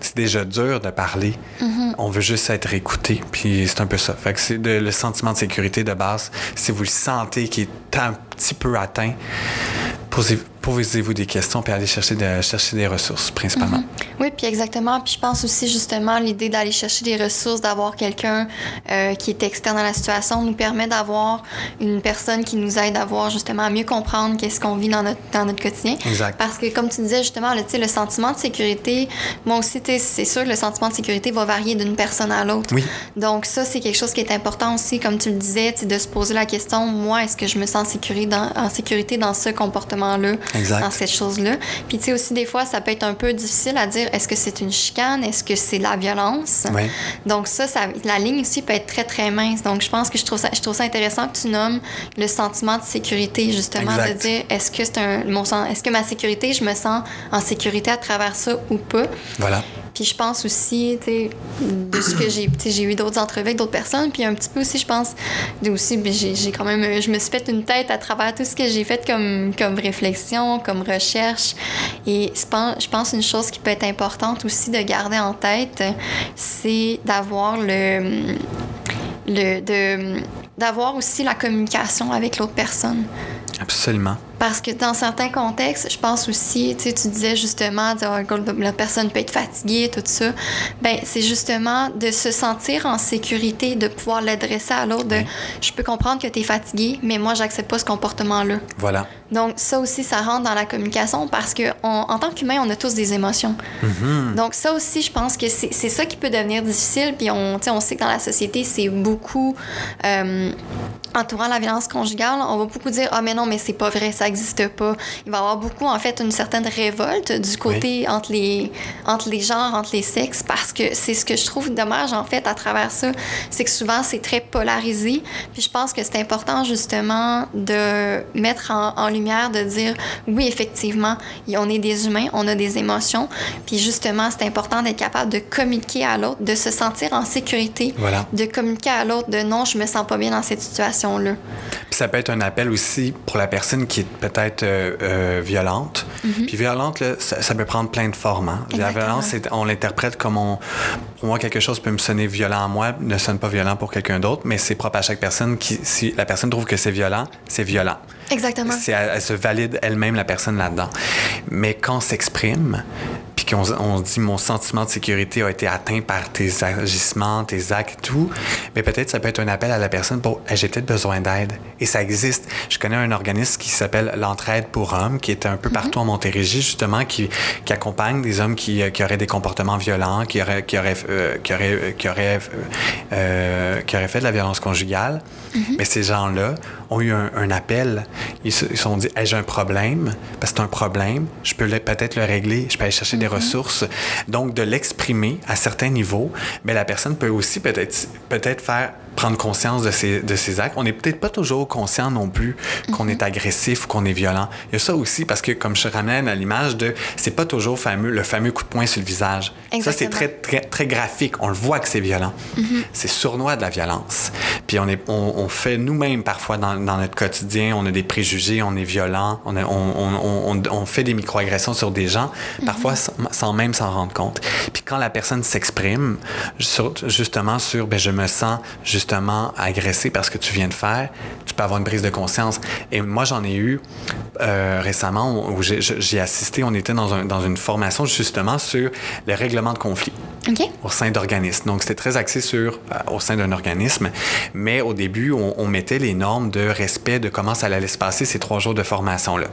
C'est déjà dur de parler. Mm-hmm. On veut juste être écouté, puis c'est un peu ça. Fait que c'est le sentiment de sécurité de base. Si vous le sentez qui est un petit peu atteint, posez-vous des questions puis allez chercher, de, chercher des ressources, principalement. Mhm. Oui, puis exactement. Puis je pense aussi, justement, l'idée d'aller chercher des ressources, d'avoir quelqu'un euh, qui est externe à la situation, nous permet d'avoir une personne qui nous aide à voir, justement, à mieux comprendre qu'est-ce qu'on vit dans notre, dans notre quotidien. Exact. Parce que, comme tu disais, justement, le, le sentiment de sécurité, moi aussi, c'est sûr que le sentiment de sécurité va varier d'une personne à l'autre. Oui. Donc, ça, c'est quelque chose qui est important aussi, comme tu le disais, de se poser la question, moi, est-ce que je me sens en sécurité dans, en sécurité dans ce comportement-là, dans cette chose-là? Puis, tu sais, aussi, des fois, ça peut être un peu difficile à dire, est-ce que c'est une chicane? Est-ce que c'est la violence? Oui. Donc, ça, ça, la ligne aussi peut être très, très mince. Donc, je pense que je trouve ça, je trouve ça intéressant que tu nommes le sentiment de sécurité, justement, de dire, est-ce que c'est un, mon, est-ce que ma sécurité, je me sens en sécurité à travers ça ou pas? Voilà. Puis je pense aussi, tu sais, de ce que j'ai, j'ai eu d'autres entrevues avec d'autres personnes, puis un petit peu aussi, je pense, aussi, ben, j'ai, quand même, je me suis fait une tête à travers tout ce que j'ai fait comme, comme réflexion, comme recherche. Et je pense une chose qui peut être importante aussi de garder en tête, c'est d'avoir le, le d'avoir aussi la communication avec l'autre personne. Absolument. Parce que dans certains contextes, je pense aussi, tu sais, tu disais justement, la personne peut être fatiguée, tout ça. Ben, c'est justement de se sentir en sécurité, de pouvoir l'adresser à l'autre, de je peux comprendre que tu es fatigué, mais moi, j'accepte pas ce comportement-là. Voilà. Donc, ça aussi, ça rentre dans la communication parce que en tant qu'humain, on a tous des émotions. Mm-hmm. Donc, ça aussi, je pense que c'est ça qui peut devenir difficile. Puis, on, on sait que dans la société, c'est beaucoup euh, entourant la violence conjugale. On va beaucoup dire, ah, mais non, mais c'est pas vrai, ça n'existe pas. Il va y avoir beaucoup, en fait, une certaine révolte du côté entre, les, entre les genres, entre les sexes, parce que c'est ce que je trouve dommage, en fait, à travers ça. C'est que souvent, c'est très polarisé. Puis je pense que c'est important, justement, de mettre en, lumière, de dire, oui, effectivement, on est des humains, on a des émotions. Puis justement, c'est important d'être capable de communiquer à l'autre, de se sentir en sécurité, de communiquer à l'autre, de non, je me sens pas bien dans cette situation-là. Puis ça peut être un appel aussi pour la personne qui est peut-être euh, euh, violente. Mhm. Puis violente, là, ça, peut prendre plein de formes. Hein. La violence, on l'interprète comme on, pour moi, quelque chose peut me sonner violent à moi, ne sonne pas violent pour quelqu'un d'autre, mais c'est propre à chaque personne. Qui, si la personne trouve que c'est violent, c'est violent. Exactement. C'est, elle, se valide elle-même, la personne là-dedans. Mais quand on s'exprime, puis qu'on on dit mon sentiment de sécurité a été atteint par tes agissements, tes actes tout, mais peut-être ça peut être un appel à la personne pour j'ai peut-être besoin d'aide. Et ça existe. Je connais un organisme qui s'appelle l'Entraide pour hommes, qui est un peu partout en Montérégie, justement, qui, qui accompagne des hommes qui, qui, auraient des comportements violents, qui auraient, qui auraient, euh, qui auraient, qui auraient, euh, qui auraient fait de la violence conjugale. Mm-hmm. Mais ces gens-là ont eu un, appel. Ils se sont dit j'ai un problème, parce que c'est un problème, je peux peut-être le régler, je peux aller chercher des mm-hmm. ressources. Donc, de l'exprimer à certains niveaux, mais la personne peut aussi peut-être peut faire prendre conscience de ses, de ses actes. On n'est peut-être pas toujours conscient non plus qu'on mhm. est agressif ou qu'on est violent. Il y a ça aussi parce que, comme je ramène à l'image de, c'est pas toujours fameux, le fameux coup de poing sur le visage. Ça, c'est très, très, très graphique. On le voit que c'est violent. Mhm. C'est sournois de la violence. Puis on, est, on, on fait nous-mêmes parfois dans, dans, notre quotidien, on a des préjugés, on est violent, on, on, on, on fait des microagressions sur des gens, parfois mhm. sans, même s'en rendre compte. Puis quand la personne s'exprime, justement sur, ben, je me sens justement justement agressé parce que tu viens de faire, tu peux avoir une prise de conscience. Et moi, j'en ai eu euh, récemment où j'ai assisté, on était dans, un, dans, une formation justement sur les règlements de conflit au sein d'organismes. Donc, c'était très axé sur, euh, au sein d'un organisme, mais au début, on, on, mettait les normes de respect de comment ça allait se passer ces trois jours de formation-là.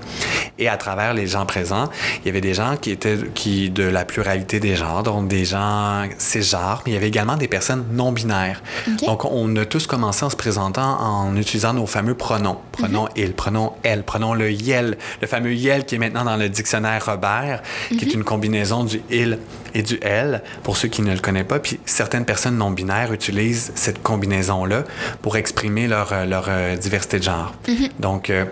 Et à travers les gens présents, il y avait des gens qui étaient qui, de la pluralité des genres, donc des gens genres, mais il y avait également des personnes non binaires. Donc, on on a tous commencé en se présentant en utilisant nos fameux pronoms. Pronom il, pronom elle, pronom le yel, le fameux yel qui est maintenant dans le dictionnaire Robert, qui est mhm. une combinaison du il et du elle, pour ceux qui ne le connaissent pas. Puis certaines personnes non binaires utilisent cette combinaison-là pour exprimer leur, euh, leur euh, diversité de genre. Mhm. Donc, euh,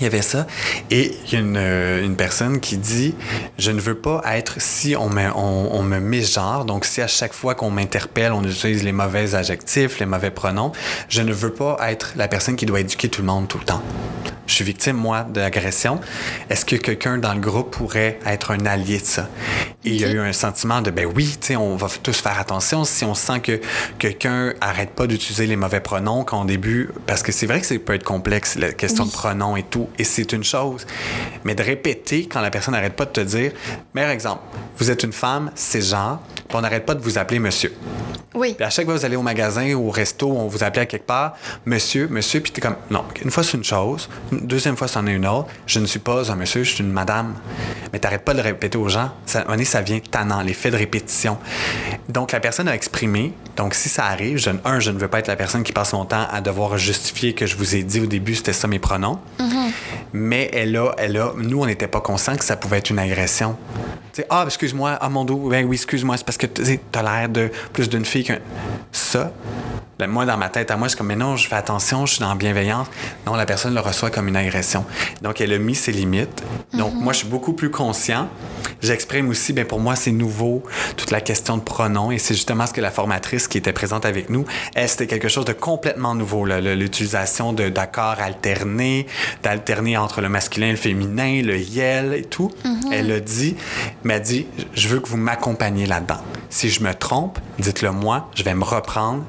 il y avait ça. Et il y a une, une, personne qui dit Je ne veux pas être si on me, on, me genre donc si à chaque fois qu'on m'interpelle, on utilise les mauvais adjectifs, les mauvais pronoms, je ne veux pas être la personne qui doit éduquer tout le monde tout le temps. Je suis victime, moi, d'agression. Est-ce que quelqu'un dans le groupe pourrait être un allié de ça? Et il y a eu un sentiment de, ben oui, tu sais, on va tous faire attention si on sent que quelqu'un arrête pas d'utiliser les mauvais pronoms qu'en début, parce que c'est vrai que ça peut être complexe, la question de pronoms et tout, et c'est une chose. mais de répéter quand la personne n'arrête pas de te dire, meilleur exemple, vous êtes une femme, c'est genre, on n'arrête pas de vous appeler monsieur. Oui. Puis à chaque fois que vous allez au magasin ou au resto, on vous appelle à quelque part, monsieur, monsieur, puis t'es comme, non, une fois c'est une chose, une deuxième fois c'en est une autre, je ne suis pas un monsieur, je suis une madame. Mais t'arrêtes pas de le répéter aux gens. Ça, un ça vient tannant, l'effet de répétition. Donc la personne a exprimé, donc si ça arrive, je, un, je ne veux pas être la personne qui passe son temps à devoir justifier que je vous ai dit au début, c'était ça mes pronoms. Mm-hmm. Mais elle a, elle a, nous, on n'était pas conscients que ça pouvait être une agression. Tu sais, ah, excuse-moi, ah, mon dos, ben oui, excuse-moi, c'est parce que tu as l'air de plus d'une fille qu'un. Ça, ben, moi, dans ma tête, à moi, je suis comme, mais non, je fais attention, je suis dans la bienveillance. Non, la personne le reçoit comme une agression. Donc, elle a mis ses limites. Donc, moi, je suis beaucoup plus conscient. J'exprime aussi, bien, pour moi, c'est nouveau, toute la question de pronoms. Et c'est justement ce que la formatrice qui était présente avec nous, elle, c'était quelque chose de complètement nouveau, l'utilisation d'accords alternés, d'alterner entre le masculin et le féminin, le yel et tout. Elle a dit, m'a dit, je veux que vous m'accompagniez là-dedans. Si je me trompe, dites-le moi, je vais me reprendre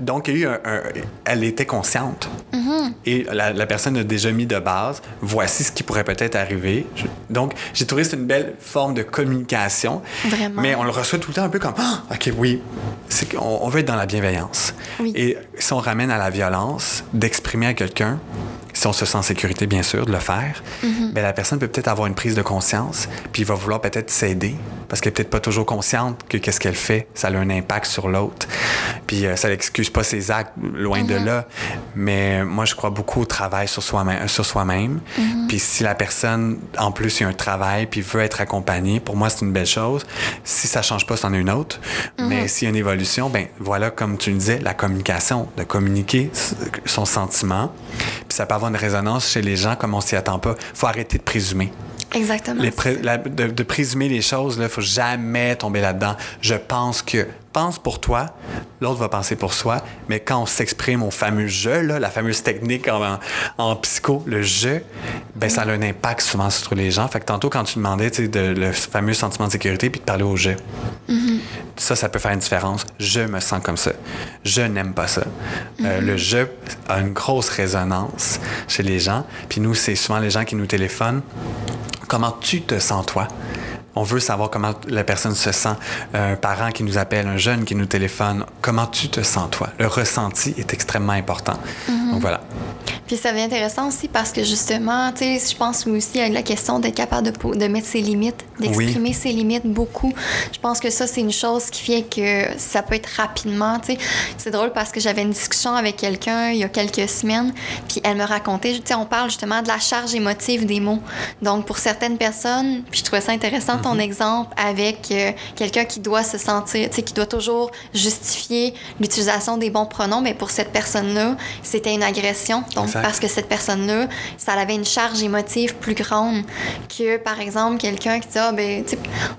donc, il y a eu un, elle était consciente. Mm-hmm. Et la, personne a déjà mis de base, voici ce qui pourrait peut-être arriver. donc, j'ai trouvé que c'est une belle forme de communication. Vraiment. Mais on le reçoit tout le temps un peu comme ah, OK, oui, c'est qu'on on veut être dans la bienveillance. Et si on ramène à la violence, d'exprimer à quelqu'un, si on se sent en sécurité, bien sûr, de le faire, ben, la personne peut peut-être avoir une prise de conscience, puis il va vouloir peut-être s'aider, parce qu'elle n'est peut-être pas toujours consciente que qu'est-ce qu'elle fait, ça a un impact sur l'autre. Puis euh, ça n'excuse pas ses actes, loin de Mm-hmm. là. Mais moi, je crois beaucoup au travail sur soi-même. Sur soi-même. Mm-hmm. Puis si la personne, en plus, a un travail, puis veut être accompagnée, pour moi, c'est une belle chose. Si ça change pas, c'en est une autre. Mais s'il y a une évolution, ben voilà, comme tu le disais, la communication, de communiquer son sentiment. Puis ça peut avoir une résonance chez les gens comme on s'y attend pas. faut arrêter de présumer. Exactement. Les pré- la- de, de présumer les choses, il ne faut jamais tomber là-dedans. Je pense que. Pense pour toi, l'autre va penser pour soi, mais quand on s'exprime au fameux je, là, la fameuse technique en, en- en psycho, le je, ben, ça a un impact souvent sur les gens. Fait que tantôt, quand tu demandais de, le fameux sentiment de sécurité, puis de parler au je, ça, ça peut faire une différence. Je me sens comme ça. Je n'aime pas ça. Euh, le je a une grosse résonance chez les gens. Puis nous, c'est souvent les gens qui nous téléphonent. Comment tu te sens, toi? On veut savoir comment la personne se sent. Un parent qui nous appelle, un jeune qui nous téléphone, comment tu te sens, toi? Le ressenti est extrêmement important. Donc voilà. Puis ça devient intéressant aussi parce que justement, tu sais, je pense aussi à la question d'être capable de, de mettre ses limites, d'exprimer ses limites beaucoup. Je pense que ça, c'est une chose qui fait que ça peut être rapidement, tu sais. C'est drôle parce que j'avais une discussion avec quelqu'un il y a quelques semaines, puis elle me racontait, tu sais, on parle justement de la charge émotive des mots. Donc, pour certaines personnes, puis je trouvais ça intéressant ton exemple avec euh, quelqu'un qui doit se sentir, tu sais, qui doit toujours justifier l'utilisation des bons pronoms, mais pour cette personne-là, c'était une agression. Donc, Exact. parce que cette personne-là, ça avait une charge émotive plus grande que, par exemple, quelqu'un qui dit, ah, ben,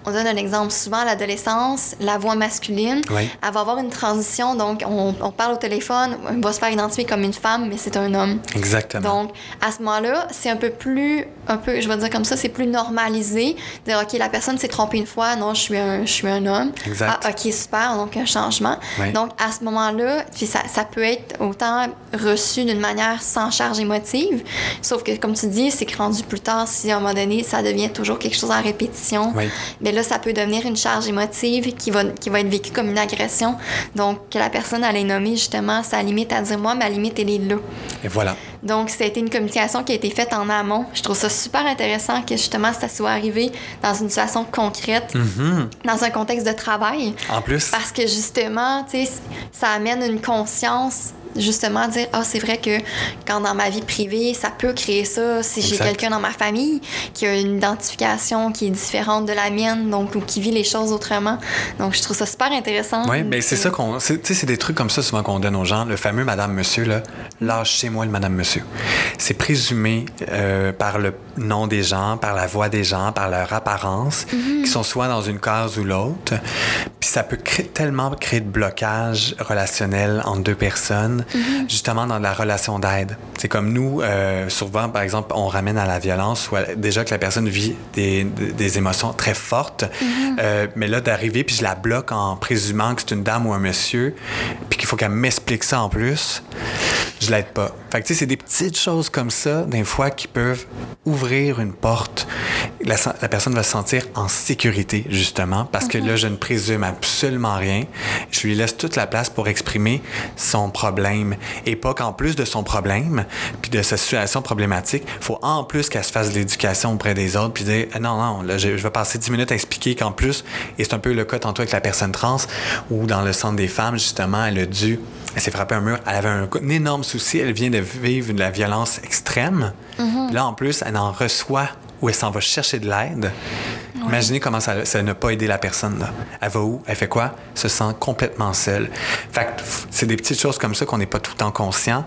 on donne un exemple. Souvent, à l'adolescence, la voix masculine, Oui. elle va avoir une transition. Donc, on, on parle au téléphone, on va se faire identifier comme une femme, mais c'est un homme. Exactement. Donc, à ce moment-là, c'est un peu plus, un peu, je vais dire comme ça, c'est plus normalisé. De dire, OK, la personne s'est trompée une fois, non, je suis un, je suis un homme. Exact. Ah, OK, super, donc un changement. Oui. Donc, à ce moment-là, puis ça, ça peut être autant reçu d'une manière sans charge émotive, sauf que, comme tu dis, c'est que rendu plus tard, si à un moment donné, ça devient toujours quelque chose en répétition, Oui. mais là, ça peut devenir une charge émotive qui va, qui va être vécue comme une agression. Donc, que la personne allait nommer justement sa limite à dire, moi, ma limite, elle est là. Et voilà. Donc, été une communication qui a été faite en amont. Je trouve ça super intéressant que justement ça soit arrivé dans une situation concrète, Mhm. dans un contexte de travail. En plus, Parce que justement, tu sais, ça amène une conscience, justement, dire Ah, c'est vrai que quand dans ma vie privée, ça peut créer ça. Si j'ai quelqu'un dans ma famille qui a une identification qui est différente de la mienne, donc, ou qui vit les choses autrement. Donc, je trouve ça super intéressant. Oui, mais c'est ça qu'on. Tu sais, c'est des trucs comme ça souvent qu'on donne aux gens. Le fameux Madame Monsieur, là. Lâchez-moi le Madame Monsieur. C'est présumé euh, par le nom des gens, par la voix des gens, par leur apparence, qui sont soit dans une case ou l'autre. Puis ça peut créer, tellement créer de blocage relationnel entre deux personnes, justement dans la relation d'aide. C'est comme nous, euh, souvent, par exemple, on ramène à la violence, ou à- déjà que la personne vit des, émotions très fortes, euh, mais là, d'arriver, puis je la bloque en présumant que c'est une dame ou un monsieur, puis qu'il faut qu'elle m'explique ça en plus, je je l'aide pas. Fait que tu sais, c'est des petites choses comme ça, des fois, qui peuvent ouvrir une porte. La, la personne va se sentir en sécurité, justement, parce que là, je ne présume absolument rien. Je lui laisse toute la place pour exprimer son problème. Et pas qu'en plus de son problème, puis de sa situation problématique, il faut en plus qu'elle se fasse de l'éducation auprès des autres, puis dire non, non, là, je, vais passer 10 minutes à expliquer qu'en plus, et c'est un peu le cas tantôt avec la personne trans, ou dans le centre des femmes, justement, elle a dû, elle s'est frappée un mur, elle avait un, énorme souci, elle vient de vivre de la violence extrême. Mm-hmm. Là, en plus, elle en reçoit ou elle s'en va chercher de l'aide. Imaginez comment ça, ça n'a pas aidé la personne. Là. Elle va où? Elle fait quoi? Se sent complètement seule. Fait c'est des petites choses comme ça qu'on n'est pas tout le temps conscient.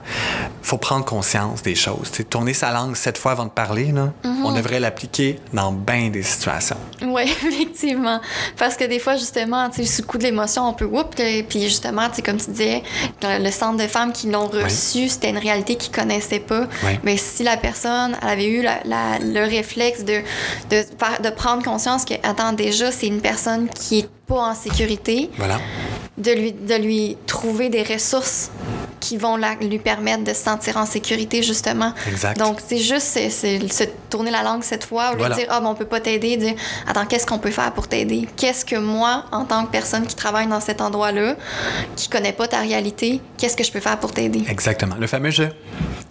faut prendre conscience des choses. T'sais, tourner sa langue sept fois avant de parler, là, mm-hmm. on devrait l'appliquer dans bien des situations. Oui, effectivement. Parce que des fois, justement, sous le coup de l'émotion, on peut whoop, puis justement, comme tu disais, le centre de femmes qui l'ont reçu, c'était une réalité qu'ils connaissaient pas. Mais si la personne elle avait eu le réflexe de, de, de prendre conscience que, attends, déjà, c'est une personne qui est pas en sécurité. Voilà. De lui, de lui trouver des ressources qui vont lui permettre de se sentir en sécurité, justement. Exact. Donc, c'est juste c'est, se tourner la langue cette fois, au lieu de dire, ah, bon, on peut pas t'aider, dire, attends, qu'est-ce qu'on peut faire pour t'aider? Qu'est-ce que moi, en tant que personne qui travaille dans cet endroit-là, qui connaît pas ta réalité, qu'est-ce que je peux faire pour t'aider? Exactement. Le fameux jeu.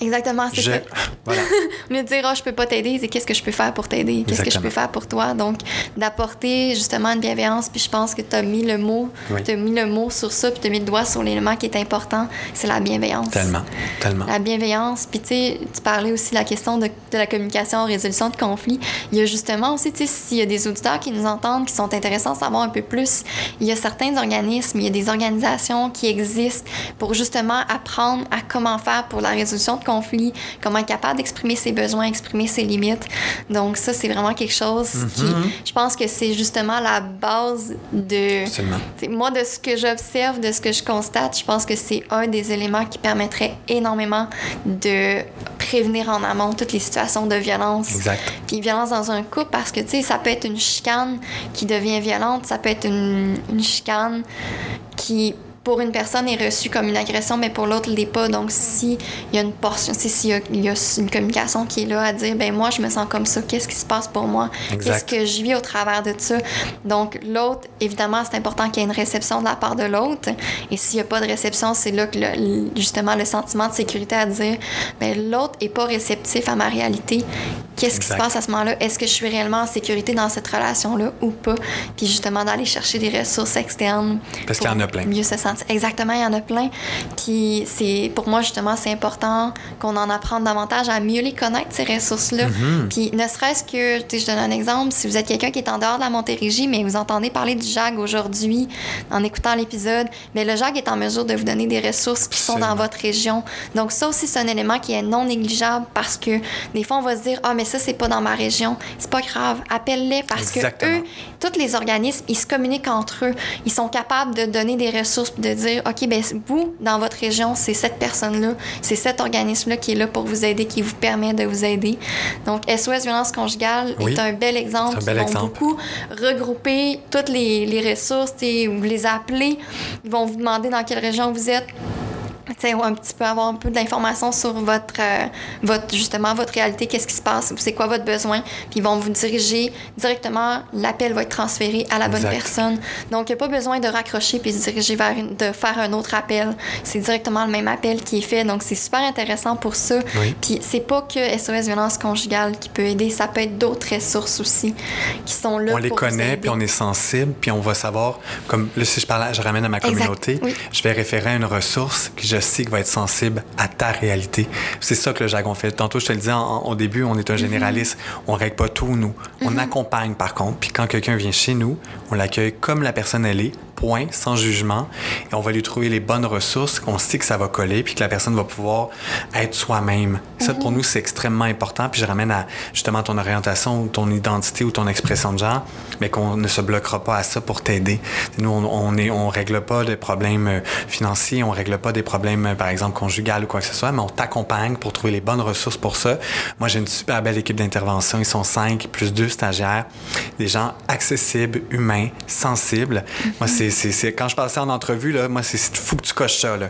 Exactement, c'est je... ça. Voilà. dire, ah, je peux pas t'aider, c'est qu'est-ce que je peux faire pour t'aider? Qu'est-ce que je peux faire pour toi? Donc, d'apporter justement une bienveillance, puis je pense que tu as mis le mot, tu as mis le mot sur ça, puis tu as mis le doigt sur l'élément qui est important, c'est la bienveillance. Tellement, tellement. La bienveillance, puis tu sais, tu parlais aussi de la question de, de, la communication, résolution de conflits. Il y a justement aussi, tu sais, s'il y a des auditeurs qui nous entendent, qui sont intéressants à savoir un peu plus, il y a certains organismes, il y a des organisations qui existent pour justement apprendre à comment faire pour la résolution de conflits, comment être capable d'exprimer ses besoins, exprimer ses limites. Donc ça, c'est vraiment quelque chose qui, mm-hmm. je pense que c'est justement la base de... Moi, de ce que j'observe, de ce que je constate, je pense que c'est un des éléments qui permettrait énormément de prévenir en amont toutes les situations de violence. Exact. Puis violence dans un couple, parce que, tu sais, ça peut être une chicane qui devient violente, ça peut être une, une chicane qui pour une personne est reçu comme une agression, mais pour l'autre, l'est pas. Donc, s'il y a une portion, s'il y, y, a une communication qui est là à dire, ben moi, je me sens comme ça, qu'est-ce qui se passe pour moi? Qu'est-ce que je vis au travers de ça? Donc, l'autre, évidemment, c'est important qu'il y ait une réception de la part de l'autre. Et s'il n'y a pas de réception, c'est là que, justement, le sentiment de sécurité à dire, ben l'autre est pas réceptif à ma réalité. Qu'est-ce qui se passe à ce moment-là? Est-ce que je suis réellement en sécurité dans cette relation-là ou pas? Puis justement, d'aller chercher des ressources externes. Parce qu'il y en a plein. Mieux se Exactement, il y en a plein. Puis c'est, pour moi, justement, c'est important qu'on en apprenne davantage à mieux les connaître, ces ressources-là. Mm-hmm. Puis ne serait-ce que, je donne un exemple, si vous êtes quelqu'un qui est en dehors de la Montérégie, mais vous entendez parler du JAG aujourd'hui en écoutant l'épisode, mais le JAG est en mesure de vous donner des ressources qui sont dans votre région. Donc ça aussi, c'est un élément qui est non négligeable parce que des fois, on va se dire, ah, mais ça, c'est pas dans ma région. C'est pas grave. Appelle-les parce que eux, tous les organismes, ils se communiquent entre eux. Ils sont capables de donner des ressources de dire, OK, ben vous, dans votre région, c'est cette personne-là, c'est cet organisme-là qui est là pour vous aider, qui vous permet de vous aider. Donc, SOS Violence Conjugale est un bel exemple. Un bel ils vont exemple. beaucoup regrouper toutes les, les ressources, vous les appeler, ils vont vous demander dans quelle région vous êtes un petit peu avoir un peu d'informations sur votre, euh, votre, justement, votre réalité, qu'est-ce qui se passe, c'est quoi votre besoin, puis ils vont vous diriger directement, l'appel va être transféré à la bonne personne. Donc, il n'y a pas besoin de raccrocher puis de diriger vers une, de faire un autre appel. C'est directement le même appel qui est fait. Donc, c'est super intéressant pour ça. Puis, c'est pas que SOS Violence Conjugale qui peut aider, ça peut être d'autres ressources aussi qui sont là. On les connaît, puis on est sensible, puis on va savoir, comme là, si je parle, je ramène à ma communauté, je vais référer à une ressource que je sais qui va être sensible à ta réalité. C'est ça que le jargon fait. Tantôt, je te le disais au début, on est un mhm. généraliste. On règle pas tout, nous. On mhm. accompagne, par contre. Puis quand quelqu'un vient chez nous, on l'accueille comme la personne elle est, point, sans jugement, et on va lui trouver les bonnes ressources, qu'on sait que ça va coller, puis que la personne va pouvoir être soi-même. Ça, pour mhm. nous, c'est extrêmement important. Puis je ramène à justement ton orientation, ton identité ou ton expression de genre, mais qu'on ne se bloquera pas à ça pour t'aider. Nous, on, est, on règle pas des problèmes euh, financiers, on règle pas des problèmes, euh, par exemple, conjugal ou quoi que ce soit, mais on t'accompagne pour trouver les bonnes ressources pour ça. Moi, j'ai une super belle équipe d'intervention. Ils sont cinq plus deux stagiaires, des gens accessibles, humains, sensibles. Moi, c'est c'est, quand je passais en entrevue, là, moi, c'est fou que tu coches ça. Là.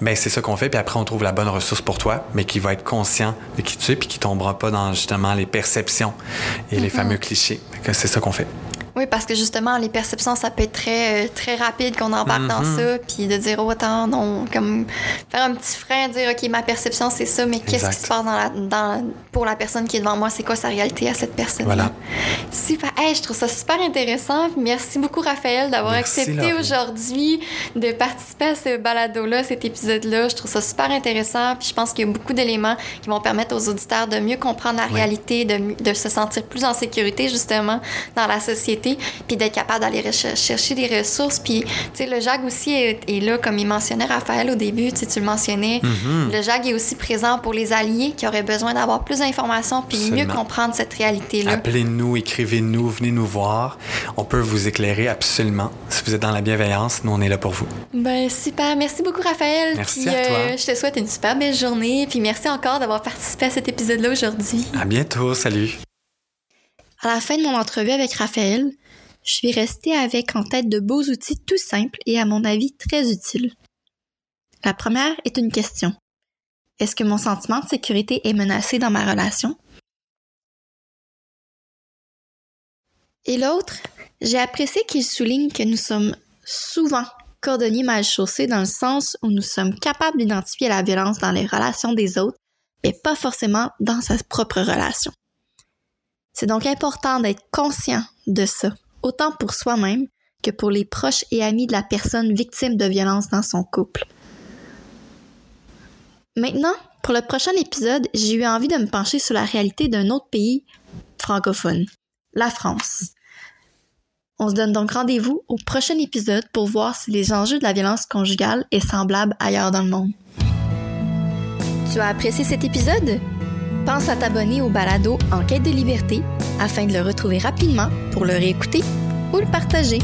Mais c'est ça qu'on fait, puis après, on trouve la bonne ressource pour toi, mais qui va être conscient de qui tu es, puis qui tombera pas dans justement les perceptions et les mm-hmm. fameux clichés. C'est ça qu'on fait. Oui, parce que justement, les perceptions, ça peut être très, euh, très rapide qu'on embarque dans mhm. ça, puis de dire, oh, attends, non, comme faire un petit frein, dire, OK, ma perception, c'est ça, mais qu'est-ce qui se passe dans la, dans, pour la personne qui est devant moi? C'est quoi sa réalité à cette personne? Voilà. Super. Hey, je trouve ça super intéressant. Merci beaucoup, Raphaël, d'avoir accepté aujourd'hui de participer à ce balado-là, cet épisode-là. Je trouve ça super intéressant, puis je pense qu'il y a beaucoup d'éléments qui vont permettre aux auditeurs de mieux comprendre la réalité, de, de se sentir plus en sécurité, justement, dans la société puis d'être capable d'aller chercher des ressources. Puis, tu sais, le JAG aussi est, là, comme il mentionnait Raphaël au début, tu tu le mentionnais. Mm-hmm. Le JAG est aussi présent pour les alliés qui auraient besoin d'avoir plus d'informations puis mieux comprendre cette réalité-là. Appelez-nous, écrivez-nous, venez nous voir. On peut vous éclairer absolument. Si vous êtes dans la bienveillance, nous, on est là pour vous. Ben super. Merci beaucoup, Raphaël. Merci à toi. Euh, je te souhaite une super belle journée. Puis merci encore d'avoir participé à cet épisode-là aujourd'hui. À bientôt. Salut. À la fin de mon entrevue avec Raphaël, je suis restée avec en tête de beaux outils tout simples et à mon avis très utiles. La première est une question. Est-ce que mon sentiment de sécurité est menacé dans ma relation? Et l'autre, j'ai apprécié qu'il souligne que nous sommes souvent cordonniers mal chaussés dans le sens où nous sommes capables d'identifier la violence dans les relations des autres, mais pas forcément dans sa propre relation. C'est donc important d'être conscient de ça, autant pour soi-même que pour les proches et amis de la personne victime de violence dans son couple. Maintenant, pour le prochain épisode, j'ai eu envie de me pencher sur la réalité d'un autre pays francophone, la France. On se donne donc rendez-vous au prochain épisode pour voir si les enjeux de la violence conjugale est semblable ailleurs dans le monde. Tu as apprécié cet épisode? Pense à t'abonner au balado En quête de liberté afin de le retrouver rapidement pour le réécouter ou le partager.